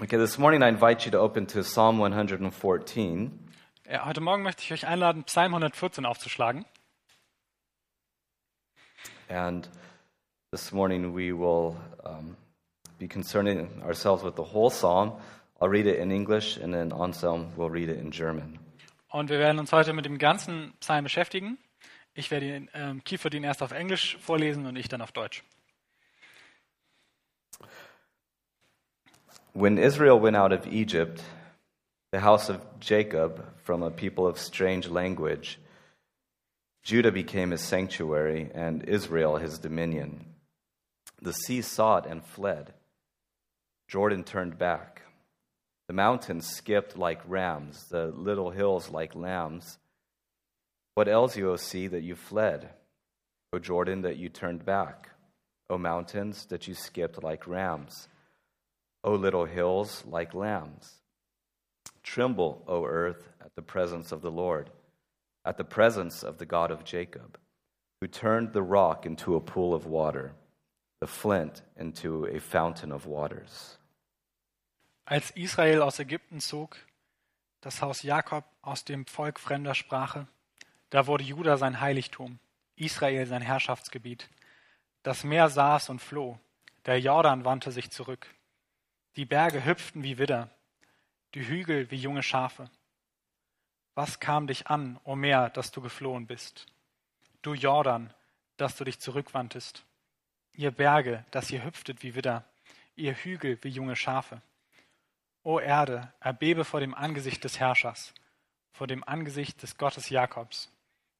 Okay, this morning I invite you to open to Psalm 114. Ja, heute Morgen möchte ich euch einladen, Psalm 114 aufzuschlagen. And this morning we will um, be concerning ourselves with the whole psalm. I'll read it in English, and then Anselm will read it in German. Und wir werden uns heute mit dem ganzen Psalm beschäftigen. Ich werde ihn, ähm, Kiefer den erst auf Englisch vorlesen und ich dann auf Deutsch. When Israel went out of Egypt, the house of Jacob from a people of strange language, Judah became his sanctuary and Israel his dominion. The sea saw it and fled. Jordan turned back. The mountains skipped like rams, the little hills like lambs. What else you, O sea, that you fled? O Jordan, that you turned back? O mountains, that you skipped like rams? O little hills, like lambs? Tremble, O earth, at the presence of the Lord, at the presence of the God of Jacob, who turned the rock into a pool of water, the flint into a fountain of waters. Als Israel aus Ägypten zog, das Haus Jakob aus dem Volk fremder Sprache, da wurde Juda sein Heiligtum, Israel sein Herrschaftsgebiet. Das Meer saß und floh, der Jordan wandte sich zurück. Die Berge hüpften wie Widder, die Hügel wie junge Schafe. Was kam dich an, o Meer, dass du geflohen bist? Du Jordan, dass du dich zurückwandtest. Ihr Berge, dass ihr hüpftet wie Widder, ihr Hügel wie junge Schafe. O Erde, erbebe vor dem Angesicht des Herrschers, vor dem Angesicht des Gottes Jakobs,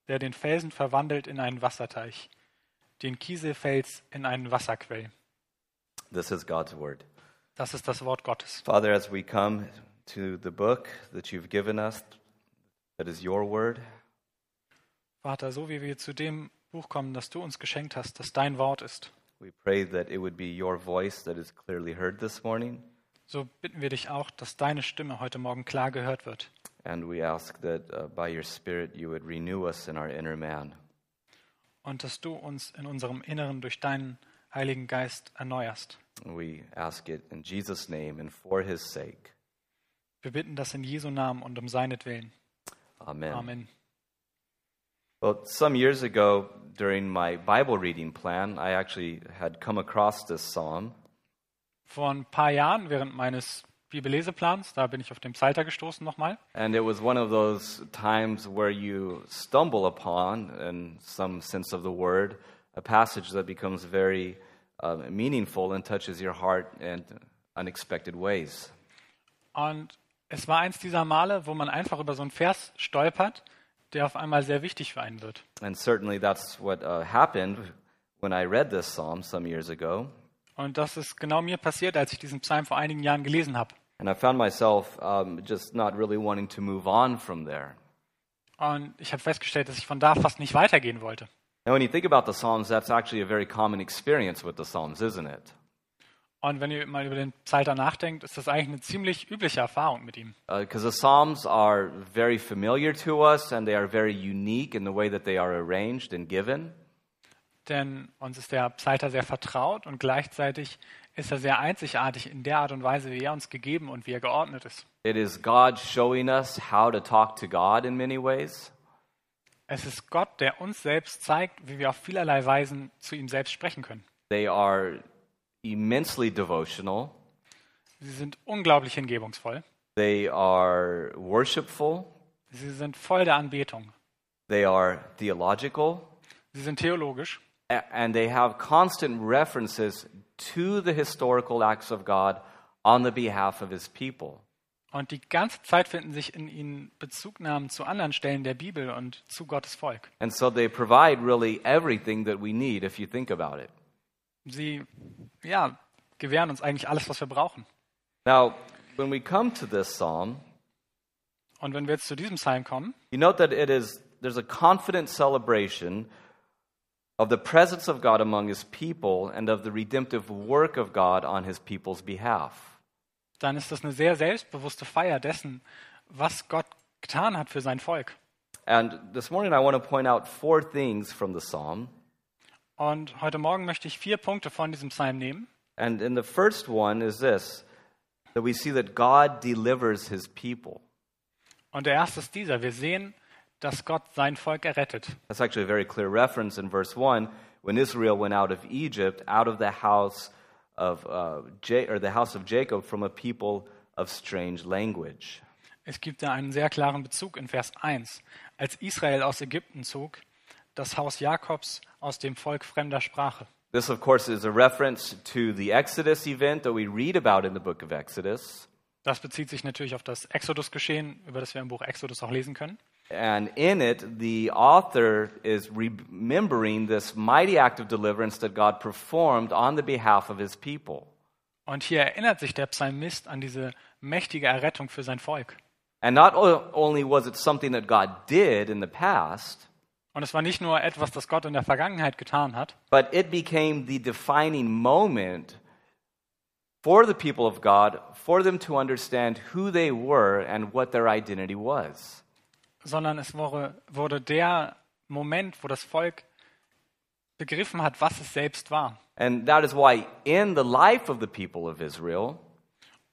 der den Felsen verwandelt in einen Wasserteich, den Kieselfels in einen Wasserquell. This is God's word. Das ist das Wort Gottes. Father, as we come to the book that you've given us, that is your word, Vater, so wie wir zu dem Buch kommen, das du uns geschenkt hast, das dein Wort ist, we pray that it would be your voice that is clearly heard this morning. so bitten wir dich auch, dass deine Stimme heute Morgen klar gehört wird. And we ask that uh, by your Spirit you would renew us in our inner man. Und dass du uns in unserem Inneren durch deinen Heiligen Geist erneuerst. We ask it in Jesus' name and for his sake. Wir bitten das in Jesu Namen und um seinetwillen. Amen. Amen. Well, some years ago, during my Bible reading plan, I actually had come across this psalm. Vor ein paar Jahren, während meines Bibelleseplans, da bin ich auf den Psalter gestoßen nochmal. And it was one of those times where you stumble upon, in some sense of the word, a passage that becomes very meaningful and touches your heart in unexpected ways. Und es war eins dieser Male, wo man einfach über so einen Vers stolpert, der auf einmal sehr wichtig für einen wird. And certainly that's what uh, happened when I read this psalm some years ago. Und das ist genau mir passiert, als ich diesen Psalm vor einigen Jahren gelesen habe. And I found myself um, just not really wanting to move on from there. Und ich habe festgestellt, dass ich von da fast nicht weitergehen wollte. Now, when you think about the Psalms, that's actually a very common experience with the Psalms, isn't it? Und wenn ihr mal über den Psalter nachdenkt, ist das eigentlich eine ziemlich übliche Erfahrung mit ihm. Because the Psalms are very familiar to us and they are very unique in the way that they are arranged and given. Denn uns ist der Psalter sehr vertraut und gleichzeitig ist er sehr einzigartig in der Art und Weise, wie er uns gegeben und wie er geordnet ist. It is God showing us how to talk to God in many ways. Es ist Gott, der uns selbst zeigt, wie wir auf vielerlei Weisen zu ihm selbst sprechen können. They are immensely devotional, Sie sind unglaublich hingebungsvoll. they are worshipful, Sie sind voll der Anbetung. they are theological, Sie sind theologisch and they have constant references to the historical acts of God on the behalf of his people. Und die ganze Zeit finden sich in ihnen Bezugnahmen zu anderen Stellen der Bibel und zu Gottes Volk. And so they provide really everything that we need if you think about it. Sie ja, gewähren uns eigentlich alles, was wir brauchen. Now, when we come to this psalm, Und wenn wir jetzt zu diesem Psalm kommen, you note that it is there's a confident celebration of the presence of God among his people and of the redemptive work of God on his people's behalf. Dann ist das eine sehr selbstbewusste Feier dessen, was Gott getan hat für sein Volk. And this morning I want to point out four things from the psalm. Und heute Morgen möchte ich vier Punkte von diesem Psalm nehmen. And in the first one is this that we see that God delivers his people. Und der erste ist dieser. Wir sehen, dass Gott sein Volk errettet. That's actually a very clear reference in verse 1 when Israel went out of Egypt, out of the house of, uh, ja- or the house of Jacob from a people of strange language. Es gibt da einen sehr klaren Bezug in Vers 1. Als Israel aus Ägypten zog, das Haus Jakobs aus dem Volk fremder Sprache. This, of course, is a reference to the Exodus event that we read about in the book of Exodus. Das bezieht sich natürlich auf das Exodus-Geschehen, über das wir im Buch Exodus auch lesen können. And in it, the author is remembering this mighty act of deliverance that God performed on the behalf of his people. Und hier erinnert sich der Psalmist an diese mächtige Errettung für sein Volk. And not only was it something that God did in the past, Und es war nicht nur etwas, das Gott in der Vergangenheit getan hat, but it became the defining moment for the people of God for them to understand who they were and what their identity was. Sondern es wurde, wurde der Moment, wo das Volk begriffen hat, was es selbst war. And that is why, in the life of the people of Israel,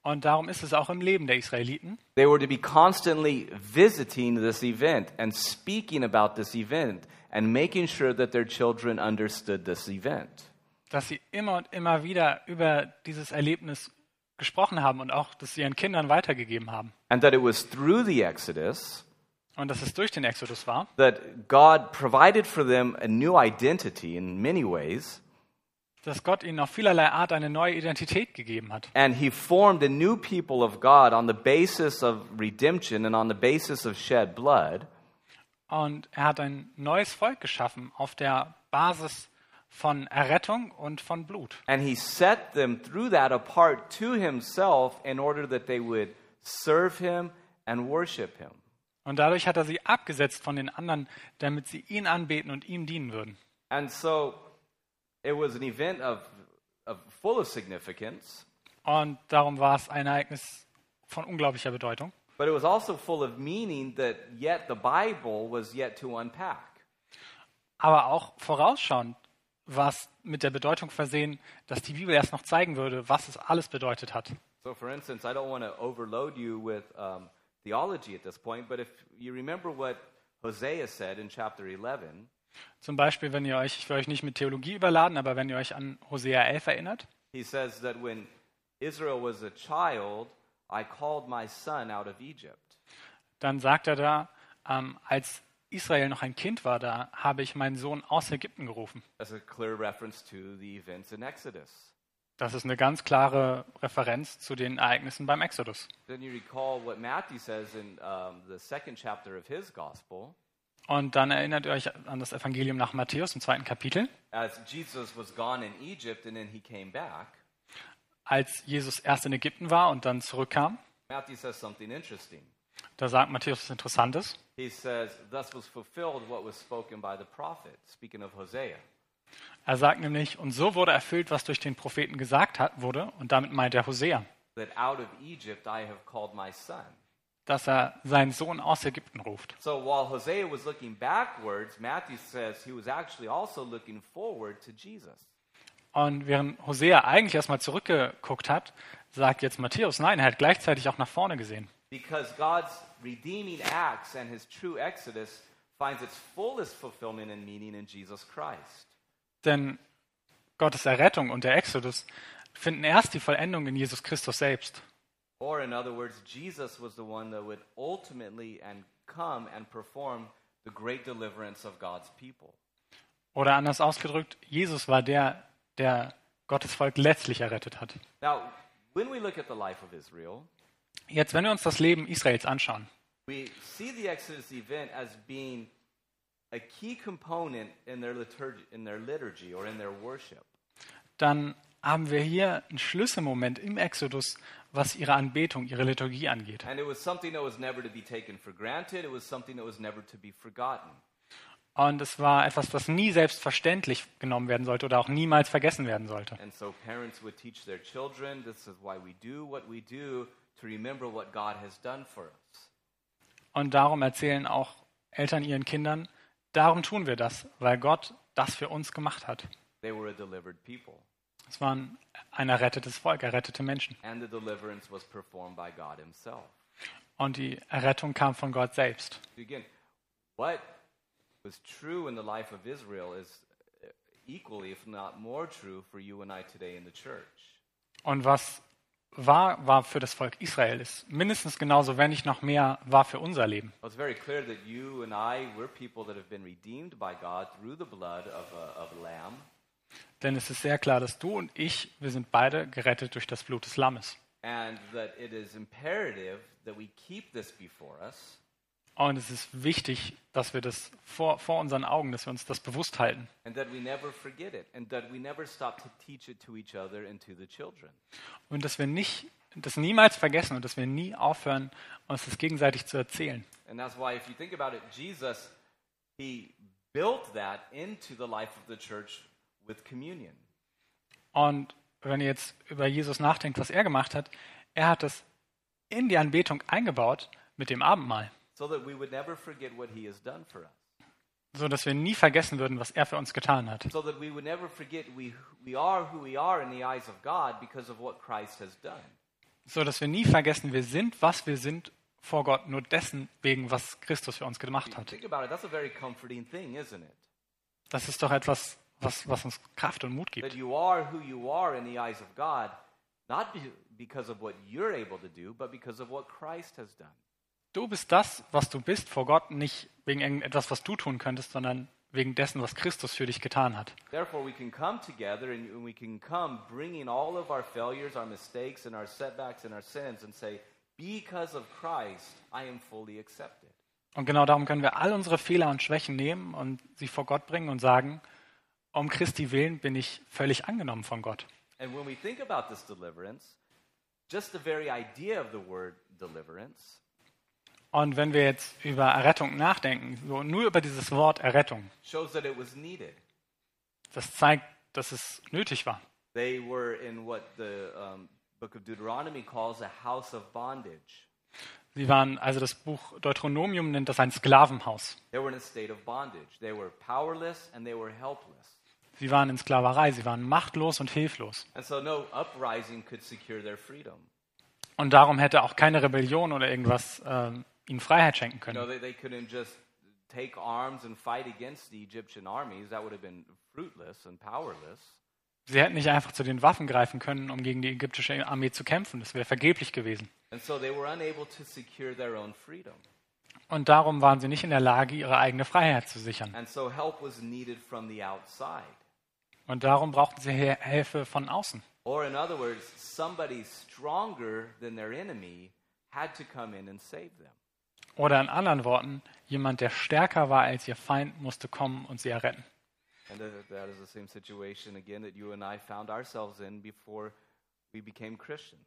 Und darum ist es auch im Leben der Israeliten, they were to be constantly visiting this event and speaking about this event and making sure that their children understood this event. dass sie immer und immer wieder über dieses Erlebnis gesprochen haben und auch das ihren Kindern weitergegeben haben. And that it was through the Exodus Und dass es durch den Exodus war, that God provided for them a new identity in many ways, dass Gott ihnen auf vielerlei Art eine neue Identität gegeben hat. and He formed a new people of God on the basis of redemption and on the basis of shed blood. Und er hat ein neues Volk geschaffen auf der Basis von Errettung und von Blut. And He set them through that apart to Himself in order that they would serve Him and worship Him. Und dadurch hat er sie abgesetzt von den anderen, damit sie ihn anbeten und ihm dienen würden. And so it was an event of, of full of significance, Und darum war es ein Ereignis von unglaublicher Bedeutung. but it was also full of meaning that yet the Bible was yet to unpack. Aber auch vorausschauend war es mit der Bedeutung versehen, dass die Bibel erst noch zeigen würde, was es alles bedeutet hat. So, for instance, I don't want to overload you with um, theology at this point, but if you remember what Hosea said in chapter 11, Zum Beispiel, wenn ihr euch, ich will euch nicht mit Theologie überladen, aber wenn ihr euch an Hosea 11 erinnert, he says that when Israel was a child, I called my son out of Egypt. dann sagt er da, ähm, als Israel noch ein Kind war, da habe ich meinen Sohn aus Ägypten gerufen. That's a clear reference to the events in Exodus. Das ist eine ganz klare Referenz zu den Ereignissen beim Exodus. Then you recall what Matthew says in the second chapter of his gospel. Und dann erinnert ihr euch an das Evangelium nach Matthäus im zweiten Kapitel, als Jesus erst in Ägypten war und dann zurückkam. Matthew says something interesting. Da sagt Matthäus was Interessantes. He says, Thus was fulfilled what was spoken by the prophet, speaking of Hosea. Er sagt nämlich, und so wurde erfüllt, was durch den Propheten gesagt hat, wurde, und damit meint er Hosea, dass er seinen Sohn aus Ägypten ruft. So while Hosea was looking backwards, Matthew says he was actually also looking forward to Jesus. Und während Hosea eigentlich erstmal zurückgeguckt hat, sagt jetzt Matthäus, nein, er hat gleichzeitig auch nach vorne gesehen. Because God's redeeming acts and his true exodus finds its fullest fulfillment and meaning in Jesus Christ. Denn Gottes Errettung und der Exodus finden erst die Vollendung in Jesus Christus selbst. Or in other words, Jesus was the one that would ultimately and come and perform the great deliverance of God's people. Oder anders ausgedrückt, Jesus war der, der Gottes Volk letztlich errettet hat. Now, when we look at the life of Israel, Jetzt, wenn wir uns das Leben Israels anschauen, we see the Exodus event as being a key component in their liturgy, in their liturgy or in their worship. dann haben wir hier einen Schlüsselmoment im Exodus, was ihre Anbetung, ihre Liturgie angeht. And it was something that was never to be taken for granted. It was something that was never to be forgotten. Und es war etwas, was nie selbstverständlich genommen werden sollte oder auch niemals vergessen werden sollte. And so parents would teach their children this is why we do what we do to remember what God has done for us. Und darum erzählen auch Eltern ihren Kindern, darum tun wir das, weil Gott das für uns gemacht hat. They were a delivered people. Es waren ein errettetes Volk, errettete Menschen. And the deliverance was performed by God Himself. Und die Errettung kam von Gott selbst. Again, what was true in the life of Israel is equally, if not more true, for you and I today in the church. Und was war, war für das Volk Israel, ist mindestens genauso, wenn nicht noch mehr, war für unser Leben. Denn es ist sehr klar, dass du und ich, wir sind beide gerettet durch das Blut des Lammes. And that it is imperative that we keep this before us. Und es ist wichtig, dass wir das vor, vor unseren Augen, dass wir uns das bewusst halten. And that we never forget it, and that we never stop to teach it to each other and to the children. Und dass wir nicht, das niemals vergessen und dass wir nie aufhören, uns das gegenseitig zu erzählen. And that's why, if you think about it, Jesus, he built that into the life of the church with communion. Und wenn ihr jetzt über Jesus nachdenkt, was er gemacht hat, er hat es in die Anbetung eingebaut mit dem Abendmahl, so that we would never forget what he has done for us. so dass wir nie vergessen würden, was er für uns getan hat. So that we would never forget we, we are who we are in the eyes of God because of what Christ has done. So dass wir nie vergessen, wir sind, was wir sind vor Gott, nur dessen wegen, was Christus für uns gemacht hat. Think about it, that's a very comforting thing, isn't it? Das ist doch etwas, was, was uns Kraft und Mut That gibt. you are who you are in the eyes of God, not be, because of what you're able to do, but because of what Christ has done. Du bist das, was du bist vor Gott, nicht wegen irgendetwas, was du tun könntest, sondern wegen dessen, was Christus für dich getan hat. Therefore, we can come together and we can come bringing all of our failures, our mistakes, and our setbacks and our sins and say, Because of Christ, I am fully accepted. Und genau darum können wir all unsere Fehler und Schwächen nehmen und sie vor Gott bringen und sagen, um Christi willen bin ich völlig angenommen von Gott. And when we think about this deliverance, just the very idea of the word deliverance Und wenn wir jetzt über Errettung nachdenken, so nur über dieses Wort Errettung, shows that it was needed. das zeigt, dass es nötig war. They were in what the um, book of Deuteronomy calls a house of bondage. Sie waren, also das Buch Deuteronomium nennt das ein Sklavenhaus. They were in a state of bondage. They were powerless and they were helpless. Sie waren in Sklaverei, sie waren machtlos und hilflos. And so no uprising could secure their freedom. Und darum hätte auch keine Rebellion oder irgendwas ähm, ihnen Freiheit schenken You know, können. they, they couldn't just take arms and fight against the Egyptian armies. That would have been fruitless and powerless. Sie hätten nicht einfach zu den Waffen greifen können, um gegen die ägyptische Armee zu kämpfen. Das wäre vergeblich gewesen. And so they were unable to secure their own freedom. Und darum waren sie nicht in der Lage, ihre eigene Freiheit zu sichern. And so help was needed from the outside. Und darum brauchten sie Hilfe von außen. Or, in other words, somebody stronger than their enemy had to come in and save them. Oder in anderen Worten, jemand, der stärker war als ihr Feind, musste kommen und sie erretten. And that, is the same situation, again, that you and I found ourselves in before we became Christians.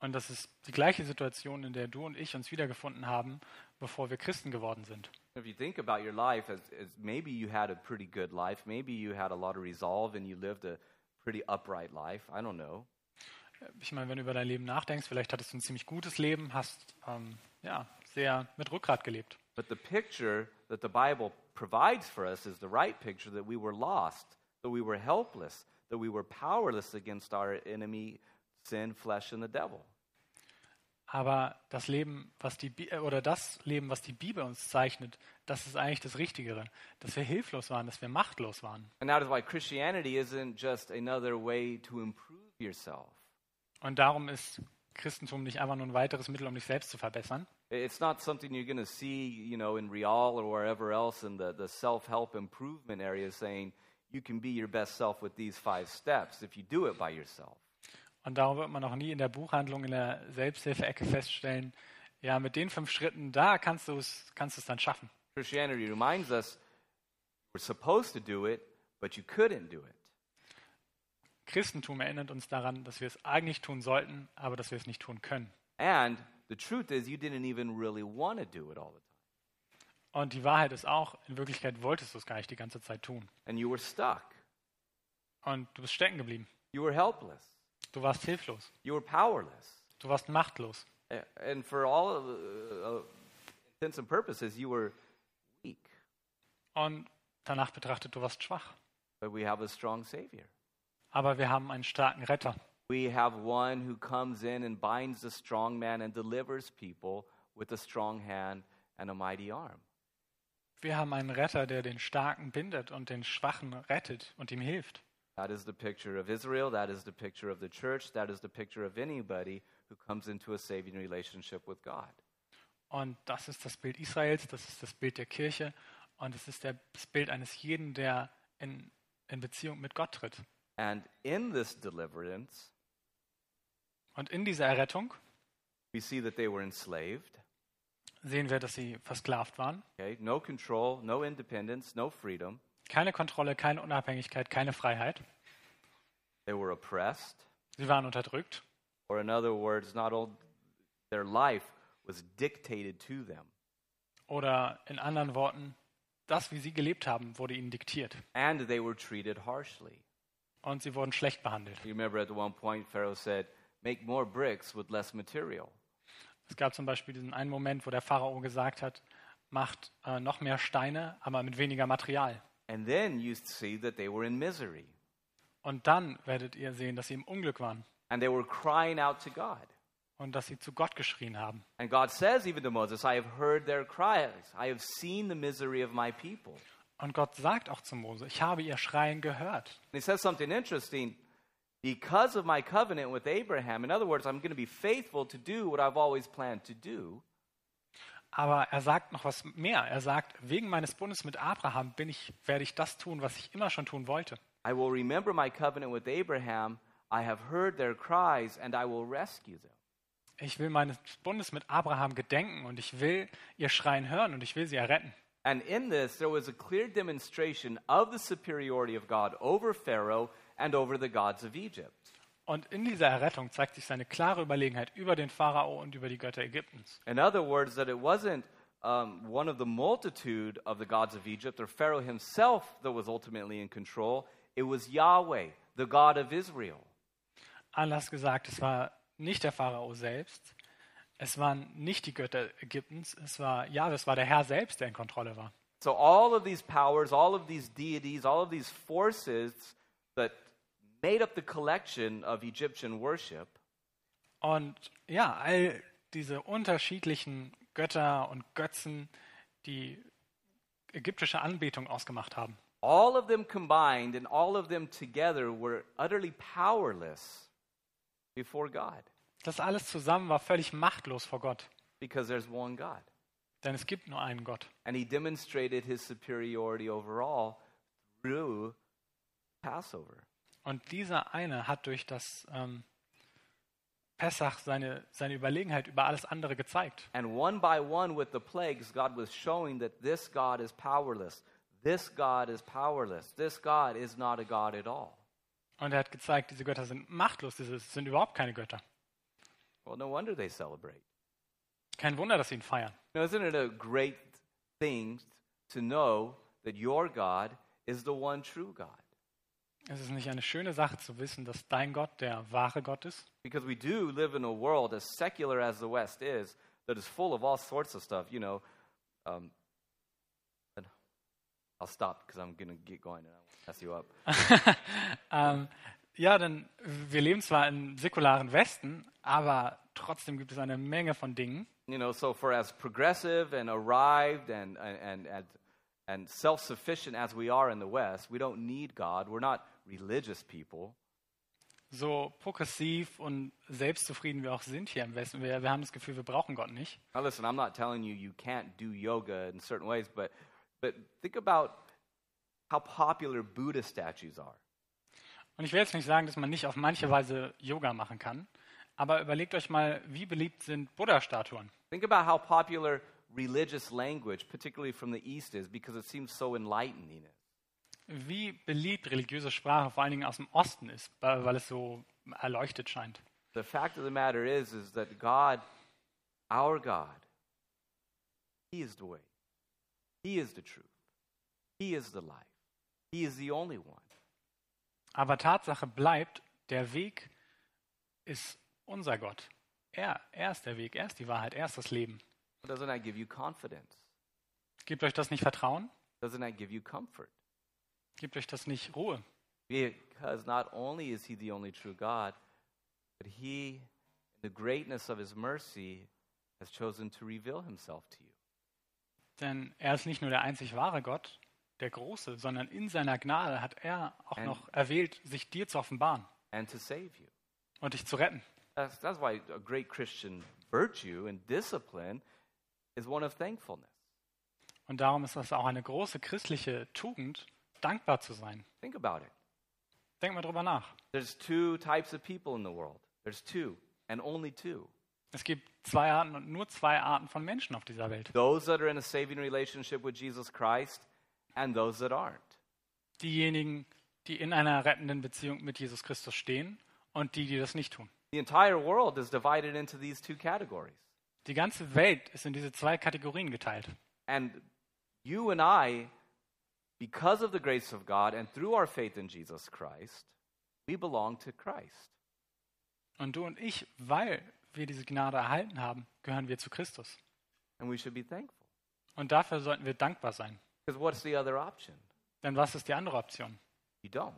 Und das ist die gleiche Situation, in der du und ich uns wiedergefunden haben, bevor wir Christen geworden sind. If you think about your life, as, as maybe you had a pretty good life, maybe you had a lot of resolve and you lived a pretty upright life. I don't know. Ich meine, wenn du über dein Leben nachdenkst, vielleicht hattest du ein ziemlich gutes Leben, hast ähm, ja, sehr mit Rückgrat gelebt. But the picture that the Bible provides for us is the right picture that we were lost, that we were helpless, that we were powerless against our enemy, sin, flesh, and the devil. Aber das Leben, was die Bi- äh, oder das Leben, was die Bibel uns zeichnet, das ist eigentlich das Richtigere, dass wir hilflos waren, dass wir machtlos waren. And that is why Christianity isn't just another way to improve yourself. Und darum ist Christentum nicht einfach nur ein weiteres Mittel, um dich selbst zu verbessern, It's not something you're going to see, you know, in Real or wherever else in the, the self-help improvement area saying you can be your best self with these five steps if you do it by yourself. Und darum wird man auch nie in der Buchhandlung, in der Selbsthilfe-Ecke feststellen, ja, mit den fünf Schritten, da kannst du es kannst du es dann schaffen. Christianity reminds us we're supposed to do it, but you couldn't do it. Christentum erinnert uns daran, dass wir es eigentlich tun sollten, aber dass wir es nicht tun können. And the truth is, you didn't even really want to do it all the time. Und die Wahrheit ist auch, in Wirklichkeit wolltest du es gar nicht die ganze Zeit tun. And you were stuck. Und du bist stecken geblieben. You were helpless. Du warst hilflos. You were powerless. Du warst machtlos. And for all of uh, intents and purposes, you were weak. Und danach betrachtet, du warst schwach. But we have a strong Savior. Aber wir haben einen starken Retter. We have one who comes in and binds the strong man and delivers people with a strong hand and a mighty arm. Wir haben einen Retter, der den Starken bindet und den Schwachen rettet und ihm hilft. That is the picture of Israel. That is the picture of the church. That is the picture of anybody who comes into a saving relationship with God. Und das ist das Bild Israels, das ist das Bild der Kirche und es ist das Bild eines jeden, der in, in Beziehung mit Gott tritt. And in this deliverance, Und in dieser Errettung we see that they were enslaved. sehen wir, dass sie versklavt waren. Okay, no control, no independence, no freedom. Keine Kontrolle, keine Unabhängigkeit, keine Freiheit. They were oppressed, Sie waren unterdrückt. or in other words, not all their life was dictated to them. Oder in anderen Worten, das, wie sie gelebt haben, wurde ihnen diktiert. And they were treated harshly. Und sie wurden schlecht behandelt. You remember at one point, Pharaoh said, Make more bricks with less material. Es gab zum Beispiel diesen einen Moment, wo der Pharao gesagt hat, macht äh, noch mehr Steine, aber mit weniger Material. And then you see that they were in misery. Und dann werdet ihr sehen, dass sie im Unglück waren And they were crying out to God. und dass sie zu Gott geschrien haben. And God says even to Moses, I have heard their cries. I have seen the misery of my people. Und Gott sagt auch zu Mose, ich habe ihr Schreien gehört. And he says something interesting. Because of my covenant with Abraham, in other words, I'm going to be faithful to do what I've always planned to do. Aber er sagt noch was mehr. Er sagt, wegen meines Bundes mit Abraham bin ich, werde ich das tun, was ich immer schon tun wollte. I will remember my covenant with Abraham. I have heard their cries, and I will rescue them. Ich will meines Bundes mit Abraham gedenken und ich will ihr Schreien hören und ich will sie erretten. And in this, there was a clear demonstration of the superiority of God over Pharaoh and over the gods of Egypt. Und in dieser Errettung zeigt sich seine klare Überlegenheit über den Pharao und über die Götter Ägyptens. In other words, that it wasn't um, one of the multitude of the gods of Egypt or Pharaoh himself that was ultimately in control. It was Yahweh, the God of Israel. Anders gesagt, es war nicht der Pharao selbst, es waren nicht die Götter Ägyptens, es war ja, es war der Herr selbst, der in Kontrolle war. So all of these powers, all of these deities, all of these forces that made up the collection of Egyptian worship Und ja, all diese unterschiedlichen Götter und Götzen, die ägyptische Anbetung ausgemacht haben, all of them combined and all of them together were utterly powerless before God das alles zusammen war völlig machtlos vor Gott, because there's one God. denn es gibt nur einen Gott. And he demonstrated his superiority over all through Passover. Und dieser eine hat durch das ähm, Pessach seine, seine Überlegenheit über alles andere gezeigt. And one by one, with the plagues, God was showing that this God is powerless. This God is powerless. This God is not a God at all. Und er hat gezeigt, diese Götter sind machtlos, diese sind überhaupt keine Götter. Well, no wonder they celebrate. Kein Wunder, dass sie ihn feiern. Now, isn't it a great thing to know that your God is the one true God? Es ist nicht eine schöne Sache zu wissen, dass dein Gott der wahre Gott ist. Because we do live in a world, as secular as the West is, that is full of all sorts of stuff. You know, um, I'll stop because I'm to get going and I won't mess you up. Ähm, ja, denn wir leben zwar im säkularen Westen, aber trotzdem gibt es eine Menge von Dingen. You know, so for as progressive and arrived and, and, and, and self sufficient as we are in the West, we don't need God. We're not religious people. So progressiv und selbstzufrieden wir auch sind hier im Westen. Wir, wir haben das Gefühl, wir brauchen Gott nicht. Now, listen, I'm not telling you you can't do yoga in certain ways, but, but think about how popular Buddha statues are. Und ich will jetzt nicht sagen, dass man nicht auf manche Weise Yoga machen kann, aber überlegt euch mal, wie beliebt sind Buddha-Statuen? Think about how popular religious language, particularly from the East, is because it seems so enlightening. Wie beliebt religiöse Sprache vor allen Dingen aus dem Osten ist, weil es so erleuchtet scheint. The fact of the matter is, is that God, our God, He is the way, He is the truth, He is the life, He is the only one. Aber Tatsache bleibt, der Weg ist unser Gott. Er, er ist der Weg, er ist die Wahrheit, er ist das Leben. Doesn't that give you confidence? Gibt euch das nicht Vertrauen? Doesn't that give you comfort? Gibt euch das nicht Ruhe? Because not only is he the only true God, but he, in the greatness of his mercy, has chosen to reveal himself to you. Denn er ist nicht nur der einzig wahre Gott, der Große, sondern in seiner Gnade hat er auch And- noch erwählt, sich dir zu offenbaren and to save you. und dich zu retten. That's, that's why a great Christian virtue and discipline is one of thankfulness. Und darum ist das auch eine große christliche Tugend, dankbar zu sein. Think about it. Denk mal drüber nach. There's two types of people in the world. There's two, and only two. Es gibt zwei Arten und nur zwei Arten von Menschen auf dieser Welt. Those that are in a saving relationship with Jesus Christ and those that aren't. Diejenigen, die in einer rettenden Beziehung mit Jesus Christus stehen und die, die das nicht tun. The entire world is divided into these two categories. Die ganze Welt ist in diese zwei Kategorien geteilt. And you and I, because of the grace of God and through our faith in Jesus Christ, we belong to Christ. Und du und ich, weil wir diese Gnade erhalten haben, gehören wir zu Christus. And we should be thankful. Und dafür sollten wir dankbar sein. Because what's the other option? Denn was ist die andere Option? You don't.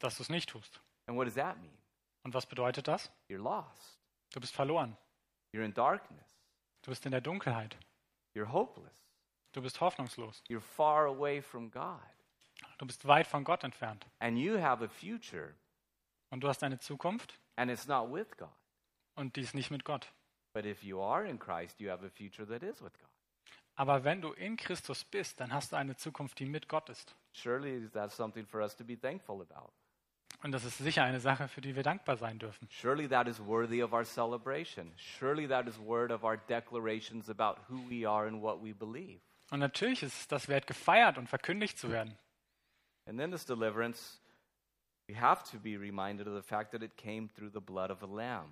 Dass du es nicht tust. And what does that mean? Und was bedeutet das? You're lost. Du bist verloren. You're in darkness. Du bist in der Dunkelheit. You're hopeless. Du bist hoffnungslos. You're far away from God. Du bist weit von Gott entfernt. And you have a future, Und du hast eine Zukunft and it's not with God. und die ist nicht mit Gott. But if you are in Christ, you have a future that is with God. Aber wenn du in Christus bist, dann hast du eine Zukunft, die mit Gott ist. Surely that's something for us to be thankful about. Und das ist sicher eine Sache, für die wir dankbar sein dürfen. Surely that is worthy of our celebration. Surely that is worth of our declarations about who we are and what we believe. Und natürlich ist das wert, gefeiert und verkündigt zu werden. And then this deliverance, we have to be reminded of the fact that it came through the blood of a lamb.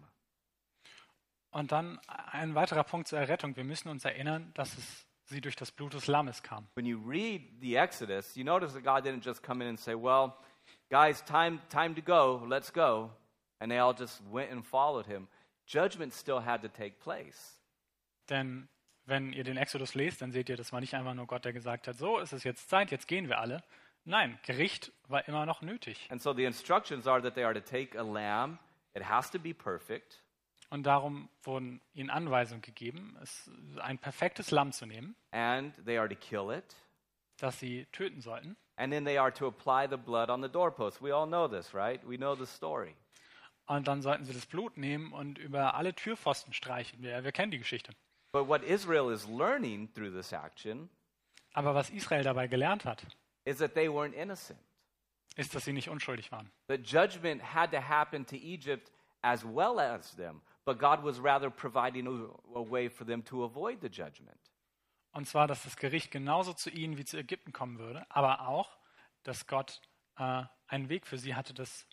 Und dann ein weiterer Punkt zur Errettung. Wir müssen uns erinnern, dass es sie durch das Blut des Lammes kam. When you read the Exodus, you notice that God didn't just come in and say, Well, guys, time, time to go, let's go. And they all just went and followed him. Judgment still had to take place. Denn wenn ihr den Exodus lest, dann seht ihr, das war nicht einfach nur Gott, der gesagt hat, so ist es jetzt Zeit, jetzt gehen wir alle. Nein, Gericht war immer noch nötig. And so the instructions are that they are to take a lamb, it has to be perfect, Und darum wurden ihnen Anweisungen gegeben, es ein perfektes Lamm zu nehmen, and they are to kill it, das sie töten sollten. and then they are to apply the blood on the doorpost. We all know this, right? We know the story. Und dann sollten sie das Blut nehmen und über alle Türpfosten streichen. Wir, wir kennen die Geschichte. But what Israel is learning through this action Aber was Israel dabei gelernt hat, is that they weren't innocent. ist, dass sie nicht unschuldig waren. That judgment had to happen to Egypt as well as them, but God was rather providing a, a way for them to avoid the judgment. Und zwar, dass das Gericht genauso zu ihnen wie zu Ägypten kommen würde, aber auch, dass Gott äh, einen Weg für sie hatte, das,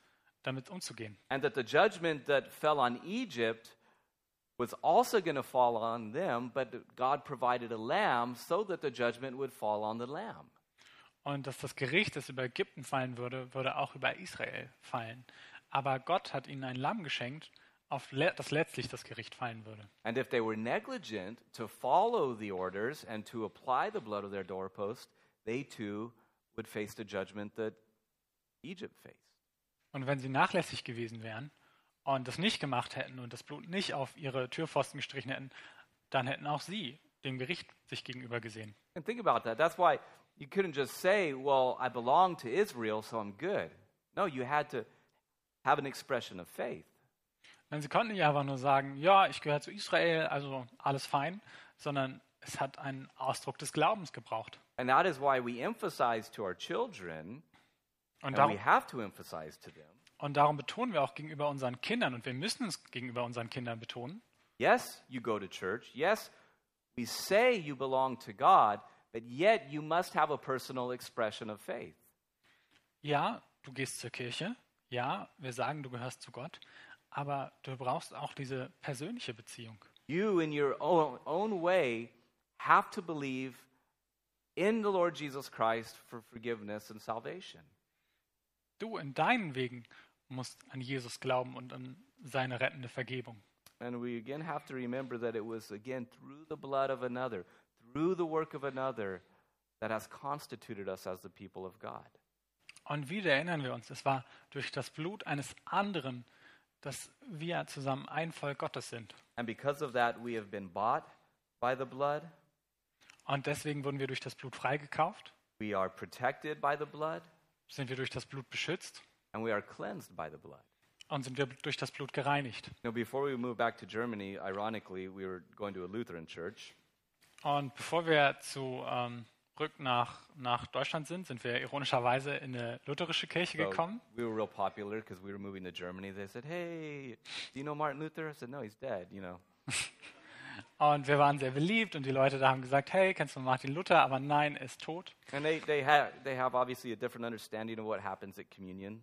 damit umzugehen. And that the judgment that fell on Egypt was also going to fall on them, but God provided a lamb so that the judgment would fall on the lamb. Und dass das Gericht, das über Ägypten fallen würde, würde auch über Israel fallen. Aber Gott hat ihnen ein Lamm geschenkt, auf le das letztlich das Gericht fallen würde. And if they were negligent to follow the orders and to apply the blood of their doorpost, they too would face the judgment that Egypt faced. Und wenn sie nachlässig gewesen wären und das nicht gemacht hätten und das Blut nicht auf ihre Türpfosten gestrichen hätten, dann hätten auch sie dem Gericht sich gegenüber gesehen. And think about that. That's why you couldn't just say, well, I belong to Israel, so I'm good. No, you had to have an expression of faith. Denn sie konnten nicht einfach nur sagen, ja, ich gehöre zu Israel, also alles fein, sondern es hat einen Ausdruck des Glaubens gebraucht. And that is why we emphasize to our children, Und and darum, we have to emphasize to them, und darum betonen wir auch gegenüber unseren Kindern, und wir müssen es gegenüber unseren Kindern betonen, yes, you go to church. Yes, we say you belong to God, but yet you must have a personal expression of faith. ja, du gehst zur Kirche, ja, wir sagen, du gehörst zu Gott, aber du brauchst auch diese persönliche Beziehung. You, in your own, own way, have to believe in the Lord Jesus Christ for forgiveness and salvation. Du in deinen Wegen musst an Jesus glauben und an seine rettende Vergebung. And we again have to remember that it was again through the blood of another, through the work of another, that has constituted us as the people of God. Und wieder erinnern wir uns, es war durch das Blut eines anderen, dass wir zusammen ein Volk Gottes sind. And because of that, we have been bought by the blood. Und deswegen wurden wir durch das Blut freigekauft, We are protected by the blood. sind wir durch das Blut beschützt And we are cleansed by the blood. und sind wir durch das Blut gereinigt. Know, before we moved back to Germany, ironically, we were going to a Lutheran church. Und bevor wir zu ähm, rück nach, nach Deutschland sind, sind wir ironischerweise in eine lutherische Kirche So gekommen. we were real popular because we were moving to Germany. They said, "Hey, do you know Martin Luther?" I said, "No, he's dead." You know. Und wir waren sehr beliebt und die Leute da haben gesagt, hey, kennst du Martin Luther? Aber nein, er ist tot. And they they have they have obviously a different understanding of what happens at communion,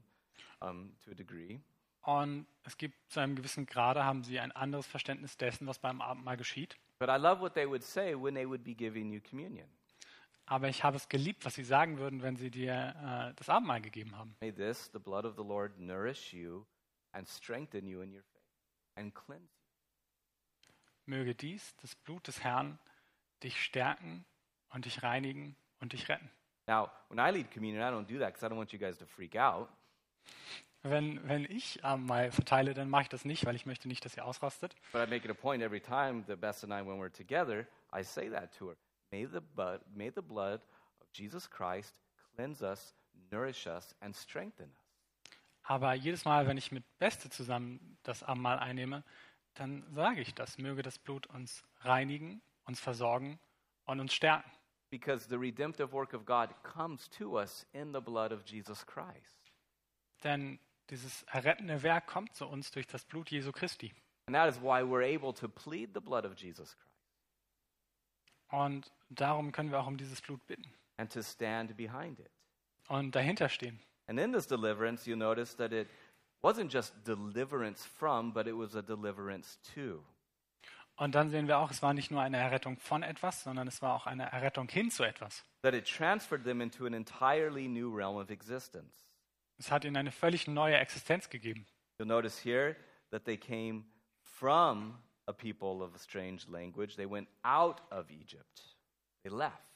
um, to a degree. Und es gibt zu einem gewissen Grade, haben sie ein anderes Verständnis dessen, was beim Abendmahl geschieht. But I love what they would say when they would be giving you communion. Aber ich habe es geliebt, was sie sagen würden, wenn sie dir äh, das Abendmahl gegeben haben. May this, the blood of the Lord, nourish you and strengthen you in your faith and cleanse you. Möge dies, das Blut des Herrn, dich stärken und dich reinigen und dich retten. Now, when I lead communion, I don't do that because I don't want you guys to freak out. Wenn, wenn ich Abendmahl verteile, dann mache ich das nicht, weil ich möchte nicht, dass ihr ausrastet. But I make it a point every time that Bess and I, when we're together, I say that to her. May the blood, may the blood of Jesus Christ cleanse us, nourish us, and strengthen us. Aber jedes Mal, wenn ich mit Beste zusammen das Abendmahl einnehme, dann sage ich das. Möge das Blut uns reinigen, uns versorgen und uns stärken. Because the redemptive work of God comes to us in the blood of Jesus Christ. Denn dieses errettende Werk kommt zu uns durch das Blut Jesu Christi. And that is why we're able to plead the blood of Jesus Christ Und darum können wir auch um dieses Blut bitten and to stand behind it. und dahinter stehen. And in this deliverance, you notice that it wasn't just deliverance from, but it was a deliverance to. Und dann sehen wir auch, es war nicht nur eine Errettung von etwas, sondern es war auch eine Errettung hin zu etwas. That it transferred them into an entirely new realm of existence. Es hat ihnen eine völlig neue Existenz gegeben. You'll notice here that they came from a people of a strange language. They went out of Egypt. They left.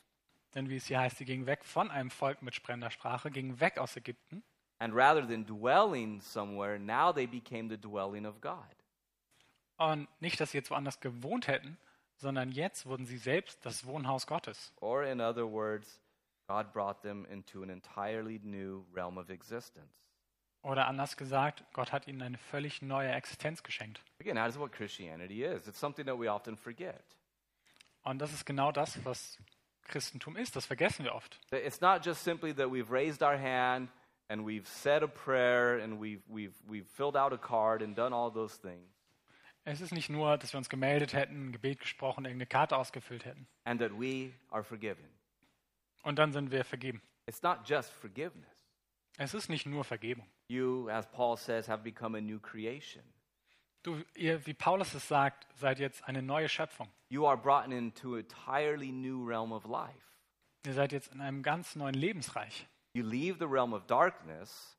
Denn wie es hier heißt, sie gingen weg von einem Volk mit sprechender Sprache, gingen weg aus Ägypten. And rather than dwelling somewhere, now they became the dwelling of God. Und nicht, dass sie jetzt woanders gewohnt hätten, sondern jetzt wurden sie selbst das Wohnhaus Gottes. Or, in other words, God brought them into an entirely new realm of existence. Oder anders gesagt, Gott hat ihnen eine völlig neue Existenz geschenkt. Again, that is what Christianity is. It's something that we often forget. Und das ist genau das, was Christentum ist. Das vergessen wir oft. It's not just simply that we've raised our hand and we've said a prayer and we've, we've, we've filled out a card and done all those things, Es ist nicht nur, dass wir uns gemeldet hätten, ein Gebet gesprochen, irgendeine Karte ausgefüllt hätten. and that we are forgiven. Und dann sind wir vergeben. It's not just forgiveness. Es ist nicht nur Vergebung. You, as Paul says, have become a new creation. Du, ihr, wie Paulus es sagt, seid jetzt eine neue Schöpfung. You are brought into an entirely new realm of life. Ihr seid jetzt in einem ganz neuen Lebensreich. You leave the realm of darkness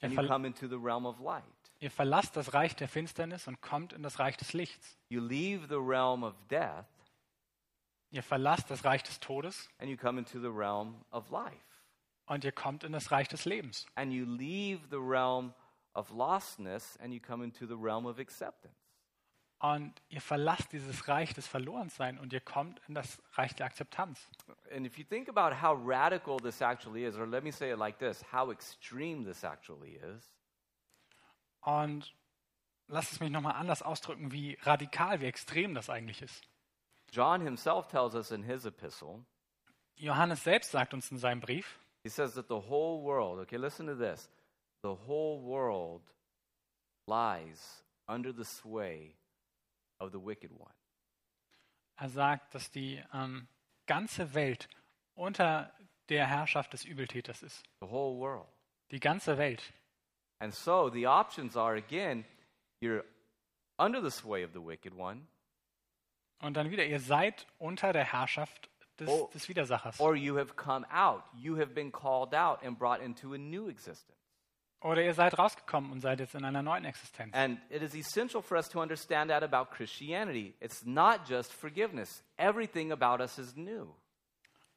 and you come into the realm of light. Ihr verlasst das Reich der Finsternis und kommt in das Reich des Lichts. You leave the realm of death Ihr verlasst das Reich des Todes and you come into the realm of life. und ihr kommt in das Reich des Lebens. And you leave the realm of lostness and you come into the realm of acceptance. Und ihr verlasst dieses Reich des Verlorenseins und ihr kommt in das Reich der Akzeptanz. And if you think about how radical this actually is, or let me say it like this how extreme this actually is, Und lasst es mich nochmal anders ausdrücken, wie radikal, wie extrem das eigentlich ist. John himself tells us in his epistle, Johannes selbst sagt uns in seinem Brief, he says that the whole world, okay, listen to this, the whole world lies under the sway of the wicked one. er sagt, dass die ähm, ganze Welt unter der Herrschaft des Übeltäters ist. The whole world. Die ganze Welt. And so the options are again, you're under the sway of the wicked one, Und dann wieder, ihr seid unter der Herrschaft des, Oh. des Widersachers. or you have come out. You have been called out and brought into a new existence. Oder ihr seid rausgekommen und seid jetzt in einer neuen Existenz. And it is essential for us to understand that about Christianity. It's not just forgiveness, everything about us is new.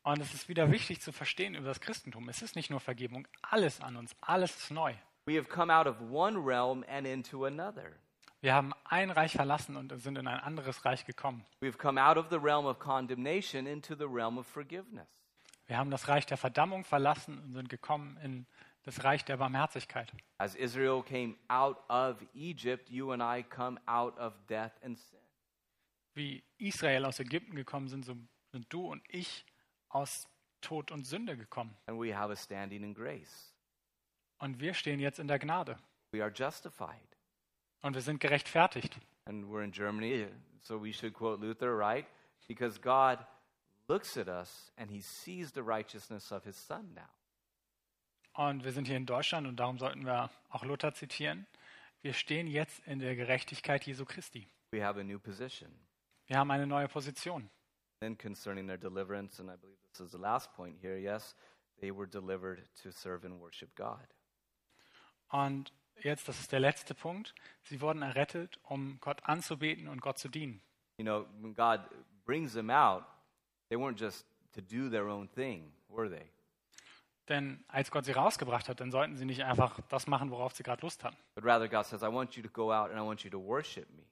Und es ist wieder wichtig zu verstehen über das Christentum. Es ist nicht nur Vergebung, alles an uns, alles ist neu. We have come out of one realm and into another. Wir haben ein Reich verlassen und sind in ein anderes Reich gekommen. We've come out of the realm of condemnation into the realm of forgiveness. Wir haben das Reich der Verdammung verlassen und sind gekommen in das Reich der Barmherzigkeit. As Israel came out of Egypt, you and I come out of death and sin. Wie Israel aus Ägypten gekommen sind, so sind du und ich aus Tod und Sünde gekommen. And we have a standing in grace. Und wir stehen jetzt in der Gnade. We are justified. Und wir sind gerechtfertigt. And we're in Germany, so we should quote Luther, right? Because God looks at us and he sees the righteousness of his son now. Und wir sind hier in Deutschland und darum sollten wir auch Luther zitieren. Wir stehen jetzt in der Gerechtigkeit Jesu Christi. We have a new position. Wir haben eine neue Position. Then concerning their deliverance, and I believe this is the last point here, yes, they were delivered to serve and worship God. Und jetzt, das ist der letzte Punkt, sie wurden errettet, um Gott anzubeten und Gott zu dienen. You know, when God brings them out, they weren't just to do their own thing, were they? Denn als Gott sie rausgebracht hat, dann sollten sie nicht einfach das machen, worauf sie gerade Lust haben, But rather, God says, I want you to go out and I want you to worship me.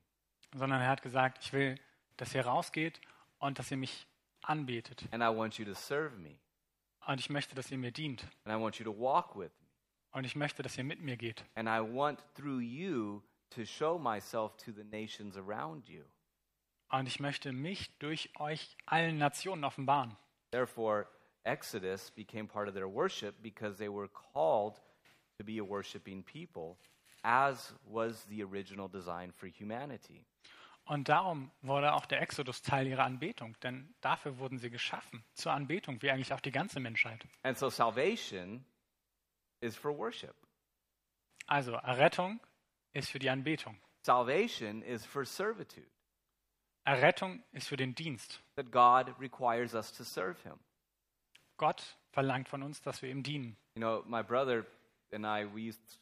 sondern er hat gesagt, ich will, dass ihr rausgeht und dass ihr mich anbetet. And I want you to serve me. Und ich möchte, dass ihr mir dient. And I want you to walk with me. Und ich möchte, dass ihr mit mir geht. And I want through you to show myself to the nations around you. Und ich möchte mich durch euch allen Nationen offenbaren. Therefore, Exodus became part of their worship because they were called to be a worshiping people, as was the original design for humanity. Und darum wurde auch der Exodus Teil ihrer Anbetung, denn dafür wurden sie geschaffen, zur Anbetung, wie eigentlich auch die ganze Menschheit. And so salvation is for worship. Also Errettung ist für die Anbetung. Salvation is for servitude, Errettung ist für den Dienst. that God requires us to serve Him. Gott verlangt von uns, dass wir ihm dienen. You know, my brother and I, we used to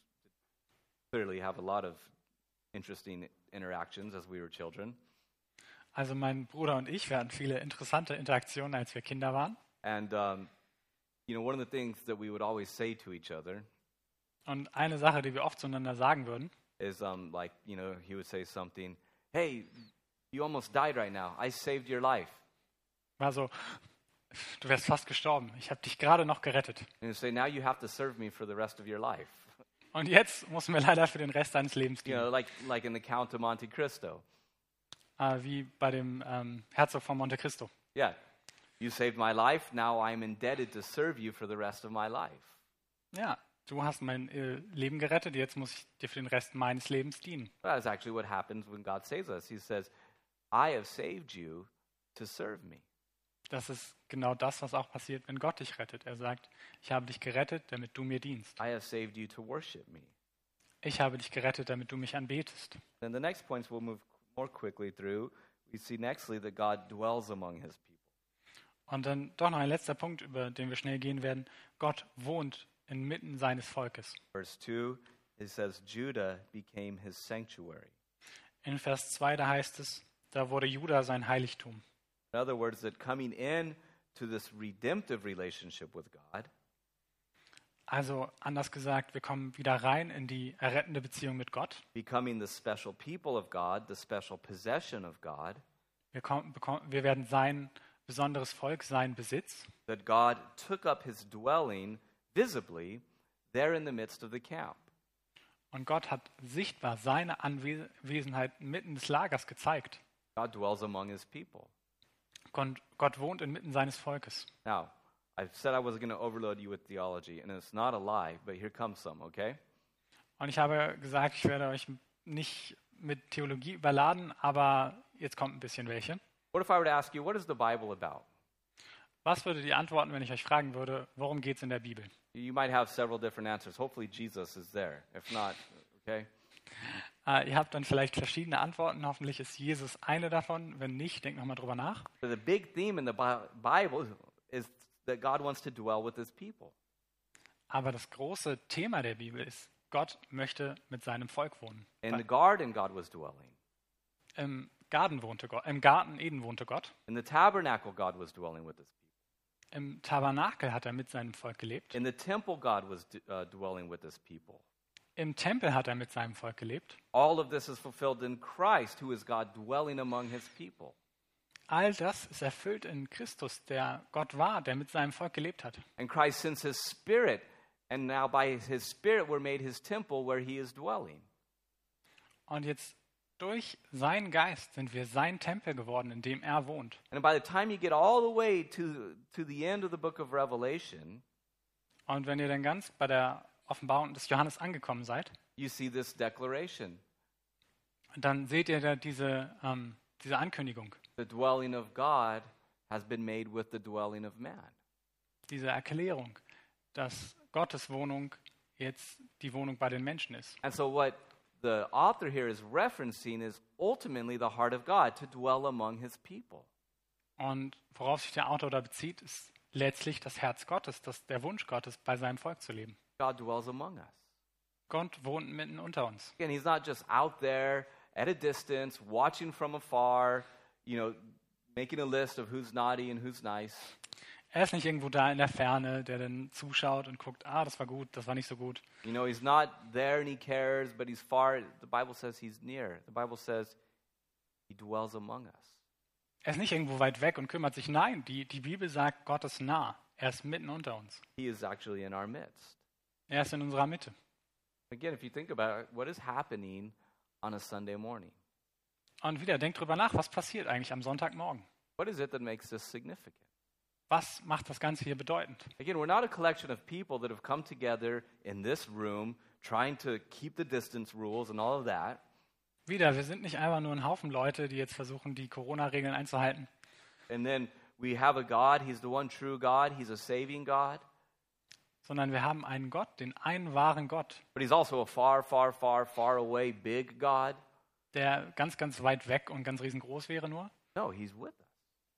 clearly have a lot of interesting interactions as we were children. Also mein Bruder und ich, wir hatten viele interessante Interaktionen, als wir Kinder waren. And, um, you know, one of the things that we would always say to each other Und eine Sache, die wir oft zueinander sagen würden, is, um, like, you know, he would say something, hey, you almost died right now. I saved your life. war so, du wärst fast gestorben. Ich habe dich gerade noch gerettet. And he'd say, now you have to serve me for the rest of your life. Und jetzt muss mir leider für den Rest deines Lebens You know, like, like in the Count of Monte Cristo. Äh, wie bei dem ähm, Herzog von Monte Cristo. Yeah, you saved my life. Now I'm indebted to serve you for the rest of my life. Ja, du hast mein äh, Leben gerettet, jetzt muss ich dir für den Rest meines Lebens dienen. That's actually what happens when God saves us. He says, I have saved you to serve me. Das ist genau das, was auch passiert, wenn Gott dich rettet. Er sagt, ich habe dich gerettet, damit du mir dienst. I have saved you to worship me. Ich habe dich gerettet, damit du mich anbetest. Then the next points we'll move more quickly through. We see nextly that God dwells among his people. Und dann doch noch ein letzter Punkt, über den wir schnell gehen werden. Gott wohnt inmitten seines Volkes. Verse 2, it says, Judah became his sanctuary. In Vers 2, da heißt es, da wurde Juda sein Heiligtum. In other words, that coming in to this redemptive relationship with God, Also anders gesagt, wir kommen wieder rein in die errettende Beziehung mit Gott. becoming the special people of God, the special possession of God, Wir, kommen, wir werden sein besonderes Volk, sein Besitz. that God took up his dwelling visibly there in the midst of the camp. Und Gott hat sichtbar seine Anwesenheit mitten des Lagers gezeigt. God dwells among his people. Gott, Gott wohnt inmitten seines Volkes. Now, I said I was going to overload you with theology, and it's not a lie, but here comes some, okay? Und ich habe gesagt, ich werde euch nicht mit Theologie überladen, aber jetzt kommt ein bisschen welche. What if I were to ask you, what is the Bible about? Was würdet ihr antworten, wenn ich euch fragen würde, worum geht es in der Bibel? You might have several different answers. Hopefully, Jesus is there. If not, okay? Äh, ihr habt dann vielleicht verschiedene Antworten. Hoffentlich ist Jesus eine davon. Wenn nicht, denkt nochmal drüber nach. The big theme in the Bi- Bible is that God wants to dwell with his people. Aber das große Thema der Bibel ist, Gott möchte mit seinem Volk wohnen. In the garden, God was dwelling. Im Garten wohnte Gott, im Garten Eden wohnte Gott. In the tabernacle, God was dwelling with his people. Im Tabernakel hat er mit seinem Volk gelebt. In the temple, God was uh, dwelling with his people. Im Tempel hat er mit seinem Volk gelebt. All of this is fulfilled in Christ, who is God dwelling among his people. All das ist erfüllt in Christus, der Gott war, der mit seinem Volk gelebt hat. And Christ sends his spirit, and now by his spirit we're made his temple where he is dwelling. Und jetzt durch seinen Geist sind wir sein Tempel geworden, in dem er wohnt. And by the time you get all the way to, to the end of the book of Revelation, Und wenn ihr dann ganz bei der Offenbarung des Johannes angekommen seid, you see this declaration dann seht ihr da diese, ähm, diese Ankündigung, the dwelling of God has been made with the dwelling of man. diese Erklärung, dass Gottes Wohnung jetzt die Wohnung bei den Menschen ist. And so, what the author here is referencing is ultimately the heart of God to dwell among his people. Und worauf sich der Autor da bezieht, ist letztlich das Herz Gottes, das, der Wunsch Gottes, bei seinem Volk zu leben. God dwells among us. Gott wohnt mitten unter uns. Again, he's not just out there at a distance, watching from afar, you know, making a list of who's naughty and who's nice. Er ist nicht irgendwo da in der Ferne, der dann zuschaut und guckt, ah, das war gut, das war nicht so gut. You know, he's not there and he cares, but he's far. The Bible says he's near. The Bible says he dwells among us. Er ist nicht irgendwo weit weg und kümmert sich. Nein, die, die Bibel sagt, Gott ist nah. Er ist mitten unter uns. He is actually in our midst. Er ist in unserer Mitte. Again, if you think about it, what is happening on a Sunday morning? Und wieder, denkt drüber nach, was passiert eigentlich am Sonntagmorgen? What is it that makes this significant? Was macht das Ganze hier bedeutend? Again, we're not a collection of people that have come together in this room trying to keep the distance rules and all of that. Wieder, wir sind nicht einfach nur ein Haufen Leute, die jetzt versuchen, die Corona-Regeln einzuhalten. And then we have a God, He's the one true God, He's a saving God. sondern wir haben einen Gott, den einen wahren Gott, But He's also a far, far, far, far away big God. der ganz, ganz weit weg und ganz riesengroß wäre nur. No, He's with us,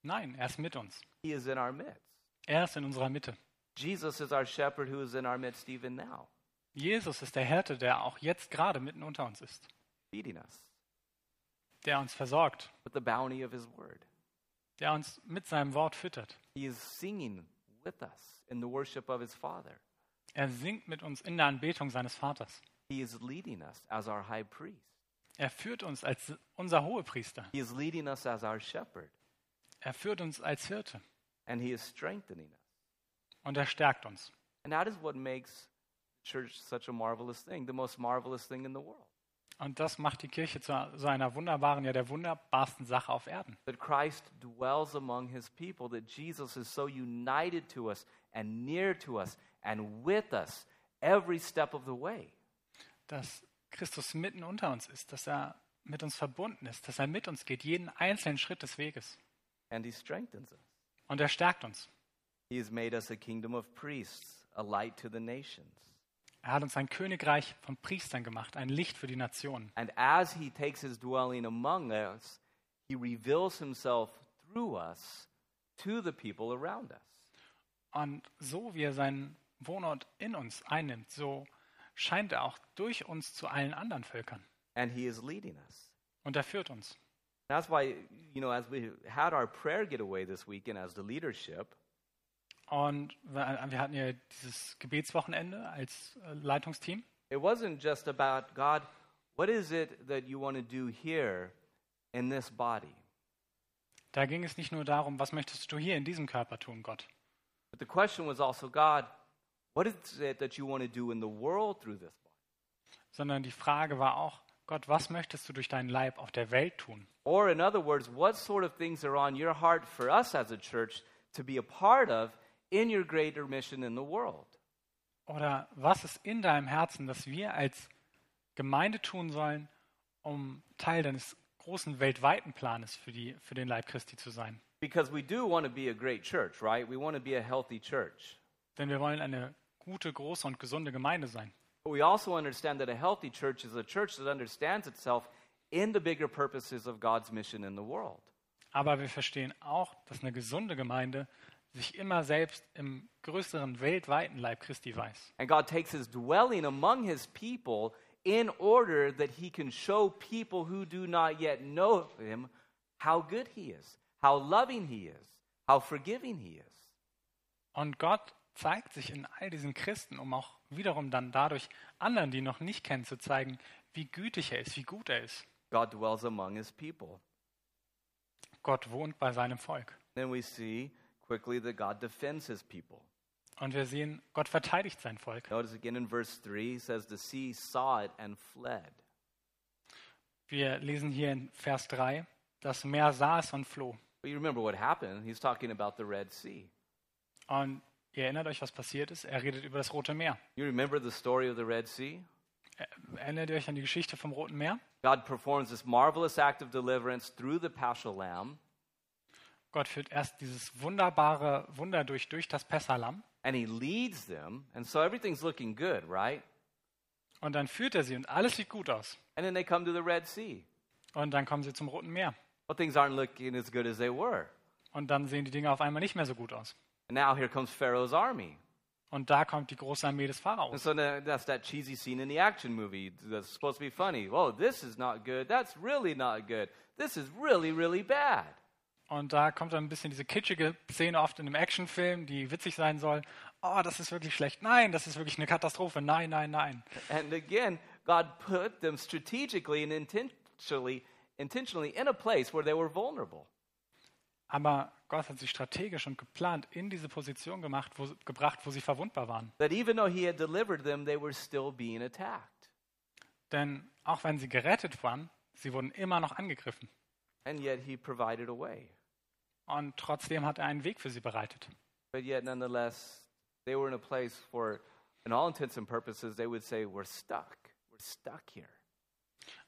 Nein, er ist mit uns. He is in our midst. Er ist in unserer Mitte. Jesus is our shepherd who is in our midst even now, Jesus ist der Hirte, der auch jetzt gerade mitten unter uns ist, feeding us der uns versorgt, with the bounty of His word. der uns mit seinem Wort füttert. He is singing with us in the worship of His Father. Er singt mit uns in der Anbetung seines Vaters. He is leading us as our high priest. Er führt uns als unser Hohepriester. He is leading us as our shepherd. Er führt uns als Hirte And He is strengthening us. und er stärkt uns. And that is what makes church such a marvelous thing, the most marvelous thing in the world. Und das macht die Kirche zu so einer wunderbaren, ja der wunderbarsten Sache auf Erden. That Christ dwells among his people, that Jesus is so united to us and near to us and with us every step of the way. Dass Christus mitten unter uns ist, dass er mit uns verbunden ist, dass er mit uns geht, jeden einzelnen Schritt des Weges. And he strengthens us. Und er stärkt uns. He has made us a kingdom of priests, a light to the nations. Er hat uns ein Königreich von Priestern gemacht, ein Licht für die Nationen. And as he takes his dwelling among us, he reveals himself through us to the people around us. Und so wie er seinen Wohnort in uns einnimmt, so scheint er auch durch uns zu allen anderen Völkern. And he is leading us. Und er führt uns. That's why, you know, as we had our prayer getaway this weekend as the leadership, Und wir hatten ja dieses Gebetswochenende als äh, Leitungsteam. it wasn't just about, God, what is it that you want to do here in this body? Da ging es nicht nur darum, was möchtest du hier in diesem Körper tun, Gott, But the question was also, God, what is it that you want to do in the world through this body? sondern die Frage war auch, Gott, was möchtest du durch deinen Leib auf der Welt tun? Or, in other words, what sort of things are on your heart for us as a church to be a part of in your greater mission in the world? Oder was ist in deinem Herzen, dass wir als Gemeinde tun sollen, um Teil deines großen weltweiten Planes für, die, für den Leib Christi zu sein? Because we do want to be a great church, right? We want to be a healthy church. Denn wir wollen eine gute, große und gesunde Gemeinde sein. But we also understand that a healthy church is a church that understands itself in the bigger purposes of God's mission in the world. Aber wir verstehen auch, dass eine gesunde Gemeinde sich immer selbst im größeren weltweiten Leib Christi weiß. And God takes his dwelling among his people in order that he can show people who do not yet know him how good he is, how loving he is, how forgiving he is. Und Gott zeigt sich in all diesen Christen, um auch wiederum dann dadurch anderen, die ihn noch nicht kennen, zu zeigen, wie gütig er ist, wie gut er ist. God dwells among his people. Gott wohnt bei seinem Volk. Then we see quickly that God defends his people. Und wir sehen, Gott verteidigt sein Volk. Notice again in verse 3, he says, The sea saw it and fled. Wir lesen hier in Vers 3, das Meer sah es und floh. But you remember what happened. He's talking about the Red Sea. Und ihr erinnert euch, was passiert ist? Er redet über das Rote Meer. You remember the story of the Red Sea? Erinnert ihr euch an die Geschichte vom Roten Meer? God performs this marvelous act of deliverance through the Paschal Lamb, Gott führt erst dieses wunderbare Wunder durch, durch das Pessalam and he leads them, and so everything's looking good, right? und dann führt er sie und alles sieht gut aus. And then they come to the Red Sea. Und dann kommen sie zum Roten Meer. Well, things aren't looking as good as they were. Und dann sehen die Dinge auf einmal nicht mehr so gut aus. And now here comes Pharaoh's army. Und da kommt die große Armee des And so that's that cheesy scene in the action movie that's supposed to be funny. Oh, this is not good. That's really not good. This is really, really bad. Und da kommt dann ein bisschen diese kitschige Szene oft in einem Actionfilm, die witzig sein soll. Oh, das ist wirklich schlecht. Nein, das ist wirklich eine Katastrophe. Nein, nein, nein. And again, God put them strategically and intentionally, intentionally in a place where they were vulnerable. Aber Gott hat sie strategisch und geplant in diese Position gemacht, wo, gebracht, wo sie verwundbar waren. That even though He had delivered them, they were still being attacked. Denn auch wenn sie gerettet waren, sie wurden immer noch angegriffen. And yet He provided a way. Und trotzdem hat er einen Weg für sie bereitet. But yet, nonetheless, they were in a place for, in all intents and purposes, they would say, We're stuck. We're stuck here.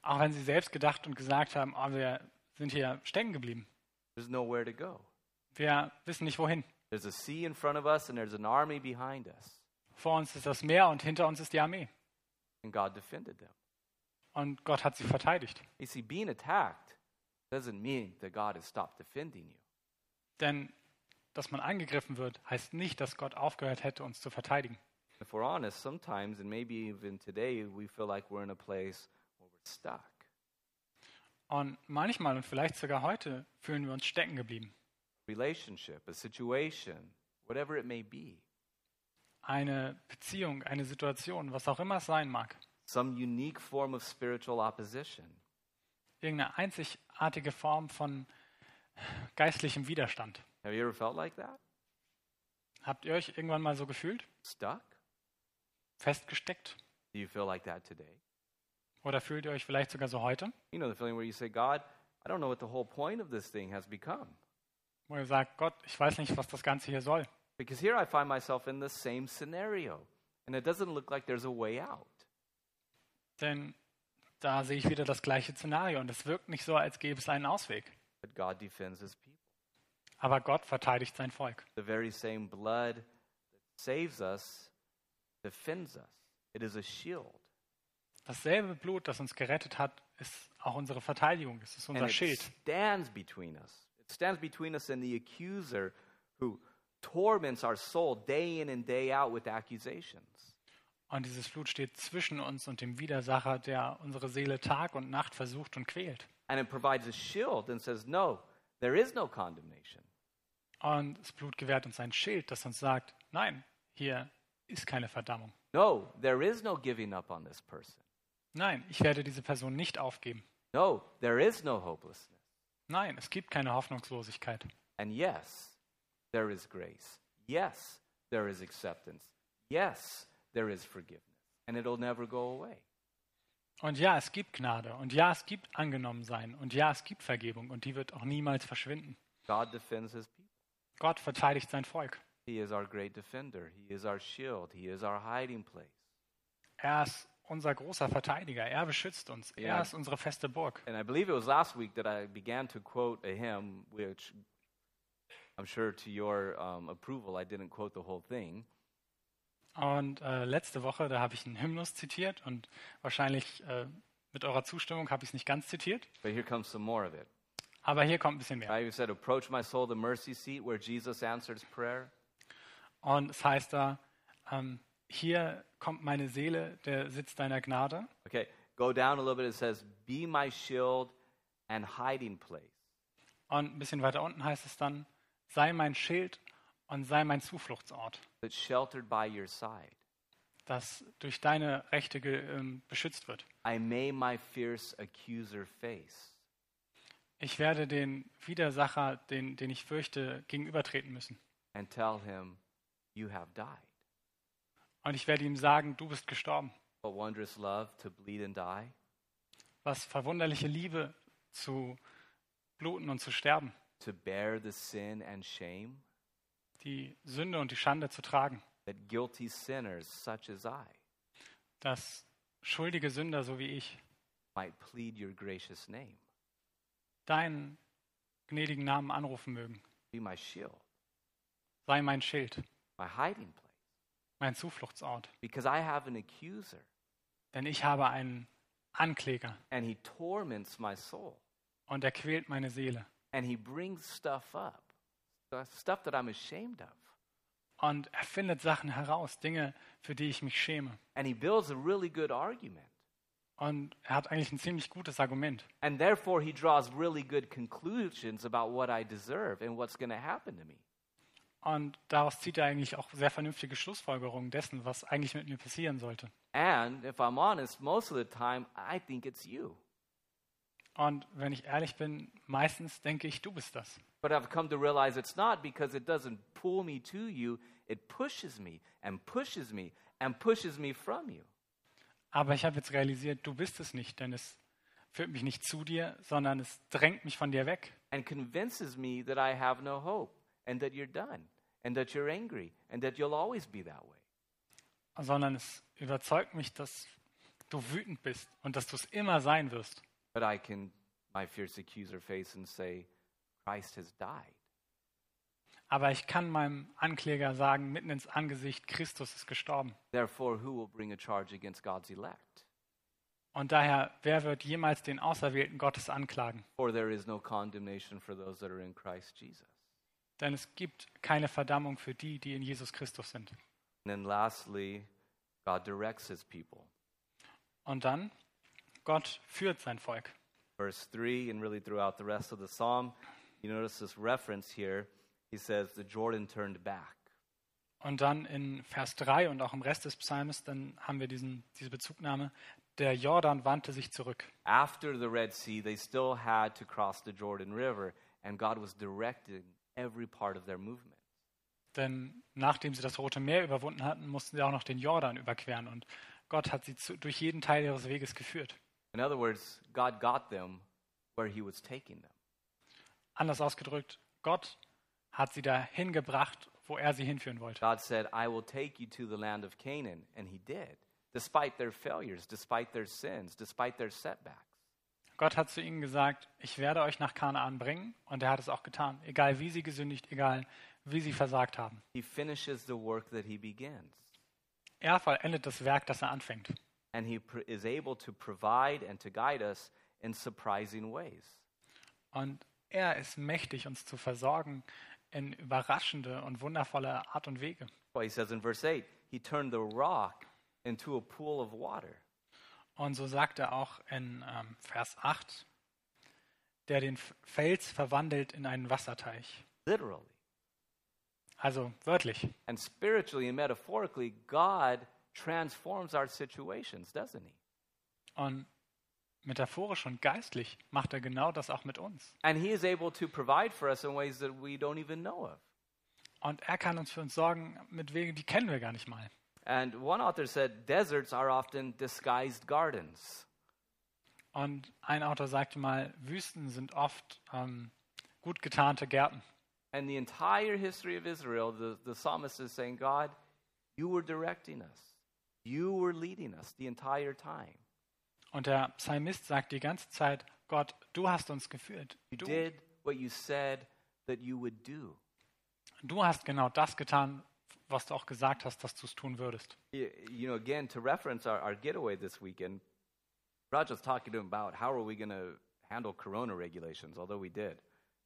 Auch wenn sie selbst gedacht und gesagt haben, oh, wir sind hier stecken geblieben. There's nowhere to go. Wir wissen nicht wohin. There's a sea in front of us, and there's an army behind us. Vor uns ist das Meer und hinter uns ist die Armee. And God defended them. Und Gott hat sie verteidigt. You see, being attacked doesn't mean that God has stopped defending you. Denn dass man angegriffen wird, heißt nicht, dass Gott aufgehört hätte, uns zu verteidigen. If we're honest, sometimes, and maybe even today, we feel like we're in a place where we're stuck. Und manchmal und vielleicht sogar heute fühlen wir uns stecken geblieben. Relationship, a situation, whatever it may be, Eine Beziehung, eine Situation, was auch immer es sein mag. some unique form of spiritual opposition. Irgendeine einzigartige Form von geistlichem Widerstand. Have you ever felt like that? Habt ihr euch irgendwann mal so gefühlt? Stuck? Festgesteckt? Do you feel like that today? Oder fühlt ihr euch vielleicht sogar so heute? You know the feeling where you say, God, I don't know what the whole point of this thing has become. Wo ihr sagt, Gott, ich weiß nicht, was das Ganze hier soll. Because here I find myself in the same scenario, and it doesn't look like there's a way out. Denn da sehe ich wieder das gleiche Szenario und es wirkt nicht so, als gäbe es einen Ausweg. But God defends his people. Aber Gott verteidigt sein Volk. The very same blood that saves us defends us. It is a shield. Dasselbe Blut, das uns gerettet hat, ist auch unsere Verteidigung. Es ist And unser it Schild. stands between us. It stands between us and the accuser who torments our soul day in and day out with accusations. Und dieses Blut steht zwischen uns und dem Widersacher, der unsere Seele Tag und Nacht versucht und quält. And it provides a shield and says, No, there is no condemnation. Und das Blut gewährt uns ein Schild, das uns sagt, nein, hier ist keine Verdammung. No, there is no giving up on this person. Nein, ich werde diese Person nicht aufgeben. No, there is no hopelessness. Nein, es gibt keine Hoffnungslosigkeit. And yes, there is grace. Yes, there is acceptance. Yes, there is forgiveness. And it'll never go away. Und ja, es gibt Gnade. Und ja, es gibt Angenommensein. Und ja, es gibt Vergebung. Und die wird auch niemals verschwinden. God defends his people. Gott verteidigt sein Volk. He is our great defender. He is our shield. He is our hiding place. Er ist unser großer Verteidiger. Er beschützt uns. Er ist unsere feste Burg. And I believe it was last week that I began to quote a hymn, which I'm sure to your um, approval, I didn't quote the whole thing. Und äh, letzte Woche, da habe ich einen Hymnus zitiert und wahrscheinlich äh, mit eurer Zustimmung habe ich es nicht ganz zitiert. But here comes some more of it. Aber hier kommt ein bisschen mehr. I said, Approach my soul, the mercy seat where Jesus answers prayer. Und es heißt da, ähm, hier kommt meine Seele, der Sitz deiner Gnade. Okay, go down a little bit. It says, Be my shield and hiding place. Und ein bisschen weiter unten heißt es dann, sei mein Schild und sei mein Zufluchtsort, that's sheltered by your side. das durch deine Rechte ähm, beschützt wird. I may my fierce accuser face. Ich werde den Widersacher, den, den ich fürchte, gegenübertreten müssen. and tell him, You have died. Und ich werde ihm sagen, du bist gestorben. What wondrous love to bleed and die. Was verwunderliche Liebe zu bluten und zu sterben, To bear the sin and shame die Sünde und die Schande zu tragen, that guilty sinners such as I dass schuldige Sünder so wie ich might plead your gracious name. deinen gnädigen Namen anrufen mögen. Be my shield, Sei mein Schild, my hiding place. Mein Zufluchtsort. Because I have an accuser, Denn ich habe einen Ankläger and he torments my soul, und er quält meine Seele. and he brings stuff up, stuff that I'm ashamed of. Und er findet Sachen heraus, Dinge, für die ich mich schäme. And he builds a really good argument. Und er hat eigentlich ein ziemlich gutes Argument. And therefore, he draws really good conclusions about what I deserve and what's going to happen to me. Und daraus zieht er eigentlich auch sehr vernünftige Schlussfolgerungen dessen, was eigentlich mit mir passieren sollte. Honest, time. Und wenn ich ehrlich bin, meistens denke ich, du bist das. But I've come to realize it's not because it doesn't pull me to you, it pushes me and pushes me and pushes me from you. Aber ich habe jetzt realisiert, du bist es nicht, denn es führt mich nicht zu dir, sondern es drängt mich von dir weg. and convinces me that I have no hope and that you're done and that you're angry and that you'll always be that way. Sondern es überzeugt mich, dass du wütend bist und dass du es immer sein wirst. But I can, my fierce accuser, face and say, Christ has died. Aber ich kann meinem Ankläger sagen, mitten ins Angesicht, Christus ist gestorben. Therefore, who will bring a charge against God's elect? Und daher, wer wird jemals den Auserwählten Gottes anklagen? For there is no condemnation for those that are in Christ Jesus. Denn es gibt keine Verdammung für die, die in Jesus Christus sind. And then lastly, God directs his people. Und dann, Gott führt sein Volk. Verse 3, and really throughout the rest of the psalm, you notice this reference here. He says, The Jordan turned back. Und dann in Vers 3 und auch im Rest des Psalms, dann haben wir diesen, diese Bezugnahme, der Jordan wandte sich zurück. After the Red Sea, they still had to cross the Jordan River, and God was directing every part of their movement. Denn nachdem sie das Rote Meer überwunden hatten, mussten sie auch noch den Jordan überqueren. Und Gott hat sie zu, durch jeden Teil ihres Weges geführt. In other words, God got them where He was taking them. Anders ausgedrückt, Gott hat sie dahin gebracht, wo er sie hinführen wollte. God said, I will take you to the land of Canaan, and He did, despite their failures, despite their sins, despite their setbacks. Gott hat zu ihnen gesagt, ich werde euch nach Kanaan bringen. Und er hat es auch getan. Egal wie sie gesündigt, egal wie sie versagt haben. He finishes the work that He begins, Er vollendet das Werk, das er anfängt. and He is able to provide and to guide us in surprising ways. Und er ist mächtig, uns zu versorgen in überraschende und wundervolle Art und Wege. Well, He says in verse 8, He turned the rock into a pool of water. Und so sagt er auch in ähm, Vers 8, der den Fels verwandelt in einen Wasserteich. Literally. Also wörtlich. And spiritually and metaphorically, God transforms our situations, doesn't He? Und metaphorisch und geistlich macht er genau das auch mit uns. And He is able to provide for us in ways that we don't even know of. Und er kann uns für uns sorgen mit Wegen, die kennen wir gar nicht mal. And one author said, deserts are often disguised gardens. Und ein Autor sagte mal, Wüsten sind oft ähm, gut getarnte Gärten. And the entire history of Israel, the, the psalmist is saying, God, you were directing us. You were leading us the entire time. Und der Psalmist sagt die ganze Zeit, Gott, du hast uns geführt. You did what you said that you would do. du hast genau das getan, was du auch gesagt hast, dass du es tun würdest. You know, again, to reference our, our getaway this weekend, Raj was talking to him about how are we going to handle corona regulations, although we did.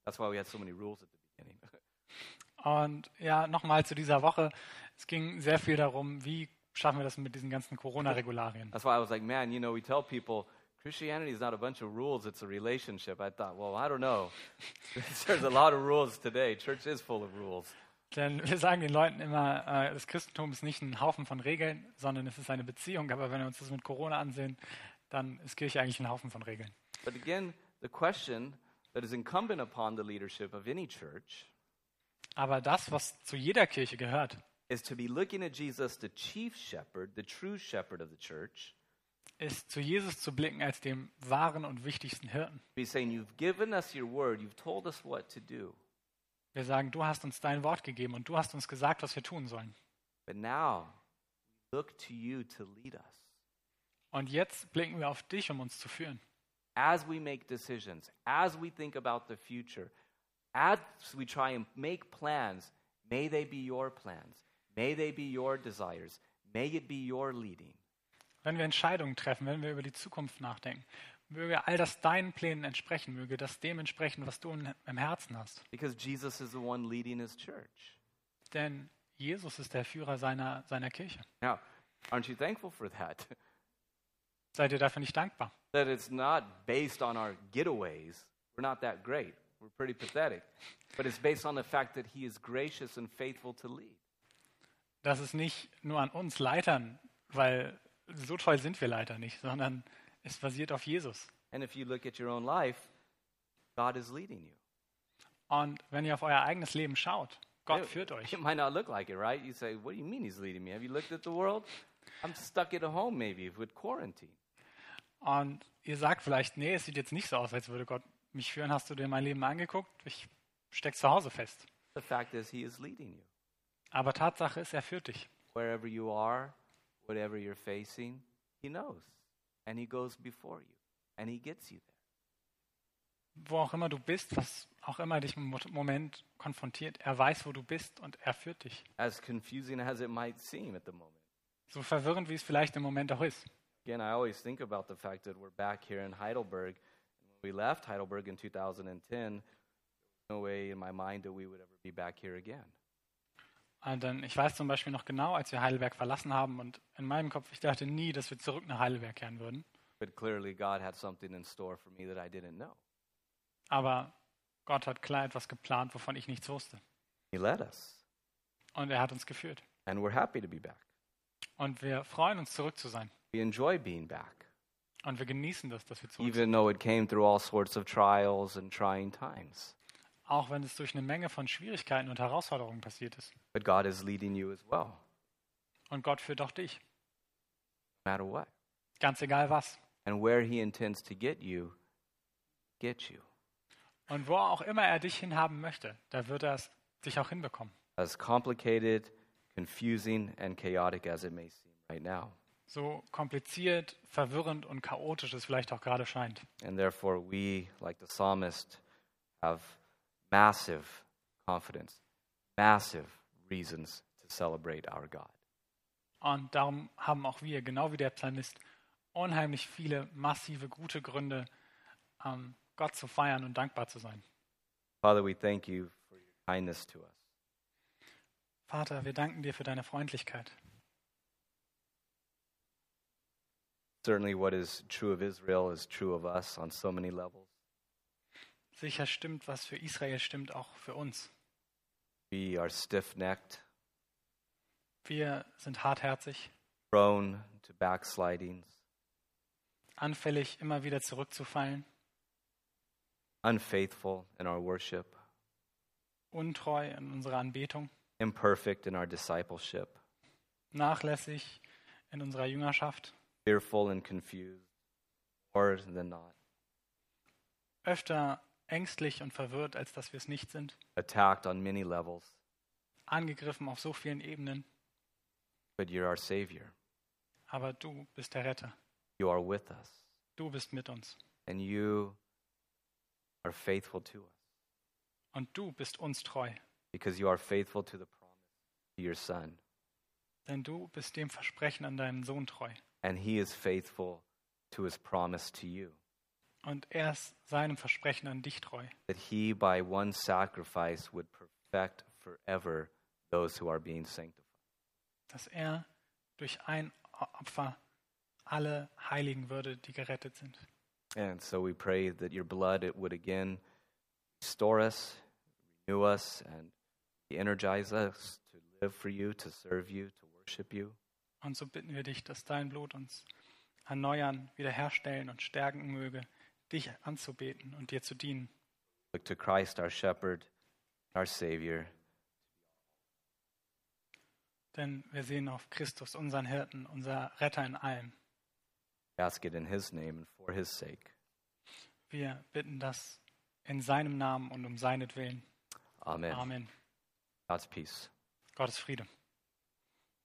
That's why we had so many rules at the beginning. Und ja, nochmal zu dieser Woche. Es ging sehr viel darum, wie schaffen wir das mit diesen ganzen Corona-Regularien. That's why I was like, man, you know, we tell people Christianity is not a bunch of rules, it's a relationship. I thought, well, I don't know. There's a lot of rules today. Church is full of rules. Denn wir sagen den Leuten immer, äh, das Christentum ist nicht ein Haufen von Regeln, sondern es ist eine Beziehung. Aber wenn wir uns das mit Corona ansehen, dann ist Kirche eigentlich ein Haufen von Regeln. But again, the question that is incumbent upon the leadership of any church Aber das, was zu jeder Kirche gehört, is to be looking at Jesus, the chief shepherd, the true shepherd of the church, ist zu Jesus zu blicken als dem wahren und wichtigsten Hirten. be saying, You've given us your word, you've told us what to do. Wir sagen, du hast uns dein Wort gegeben und du hast uns gesagt, was wir tun sollen. But now we look to you to lead us. Und jetzt blicken wir auf dich, um uns zu führen. As we make decisions, as we think about the future, as we try and make plans, may they be your plans. May they be your desires. May it be your leading. Wenn wir Entscheidungen treffen, wenn wir über die Zukunft nachdenken, möge all das deinen Plänen entsprechen, möge das dem entsprechen, was du im Herzen hast. Because Jesus is the one leading his church. Denn Jesus ist der Führer seiner, seiner Kirche. Now, aren't you thankful for that? Seid ihr dafür nicht dankbar? that it's not based on our getaways. We're not that great. We're pretty pathetic. But it's based on the fact that he is gracious and faithful to lead. Das ist nicht nur an uns Leitern, weil so toll sind wir Leiter nicht, sondern es basiert auf Jesus. And if you look at your own life, God is leading you. Und wenn ihr auf euer eigenes Leben schaut, Gott führt euch. It might not look like it, right? You say, What do you mean he's leading me? Have you looked at the world? I'm stuck at home maybe with quarantine. Und ihr sagt vielleicht, nee, es sieht jetzt nicht so aus, als würde Gott mich führen. Hast du dir mein Leben angeguckt? Ich steck zu Hause fest. The fact is, he is leading you. Aber Tatsache ist, er führt dich. Wherever you are, whatever you're facing, he knows. And he goes before you. And he gets you there. Wo auch immer du bist, was auch immer dich im Mo- Moment konfrontiert, er weiß, wo du bist und er führt dich. As confusing as it might seem at the moment. So verwirrend, wie es vielleicht im Moment auch ist. Again, I always think about the fact that we're back here in Heidelberg. When we left Heidelberg in 2010, there was no way in my mind that we would ever be back here again. Und dann, ich weiß zum Beispiel noch genau, als wir Heidelberg verlassen haben und in meinem Kopf, ich dachte nie, dass wir zurück nach Heidelberg kehren würden. Aber Gott hat klar etwas geplant, wovon ich nichts wusste. He led us, Und er hat uns geführt. and we're happy to be back. Und wir freuen uns, zurück zu sein. We enjoy being back, Und wir genießen das, dass wir zurück sind. even though it came through all sorts of trials and trying times. Auch wenn es durch eine Menge von Schwierigkeiten und Herausforderungen passiert ist. But God is leading you as well, Und Gott führt auch dich. no matter what. Ganz egal was. And where He intends to get you, get you. Und wo auch immer er dich hinhaben möchte, da wird er es dich auch hinbekommen. As complicated, confusing, and chaotic as it may seem right now. So kompliziert, verwirrend und chaotisch es vielleicht auch gerade scheint. And therefore, we, like the psalmist, have massive confidence, massive reasons to celebrate our God. Und darum haben auch wir, genau wie der Psalmist, unheimlich viele massive, gute Gründe, ähm, Gott zu feiern und dankbar zu sein. Father, we thank you for your kindness to us. Vater, wir danken dir für deine Freundlichkeit. Certainly, what is true of Israel is true of us on so many levels. Sicher stimmt, was für Israel stimmt, auch für uns. We are stiff necked, Wir sind hartherzig, prone to backslidings, anfällig, immer wieder zurückzufallen, unfaithful in our worship, untreu in unserer Anbetung, imperfect in our discipleship, nachlässig in unserer Jüngerschaft, fearful and confused, more than not, öfter ängstlich und verwirrt, als dass wir es nicht sind, attacked on many levels. angegriffen auf so vielen Ebenen, But you're our Savior. aber du bist der Retter. You are with us. Du bist mit uns. And you are faithful to us Und du bist uns treu, because you are faithful to the promise to your Son. denn du bist dem Versprechen an deinen Sohn treu. And He is faithful to His promise to you. Und er ist seinem Versprechen an dich treu, That He, by one sacrifice, would perfect forever those who are being sanctified. dass er durch ein Opfer alle heiligen würde, die gerettet sind. And so we pray that your blood it would again restore us, renew us, and energize us to live for you, to serve you, to worship you. Und so bitten wir dich, dass dein Blut uns erneuern, wiederherstellen und stärken möge, dich anzubeten und dir zu dienen. Look to Christ, our shepherd, our Savior, Denn wir sehen auf Christus, unseren Hirten, unser Retter in allem. We ask it in His name and for His sake. Wir bitten das in seinem Namen und um seinetwillen. Amen. Amen. God's peace. Gottes Friede.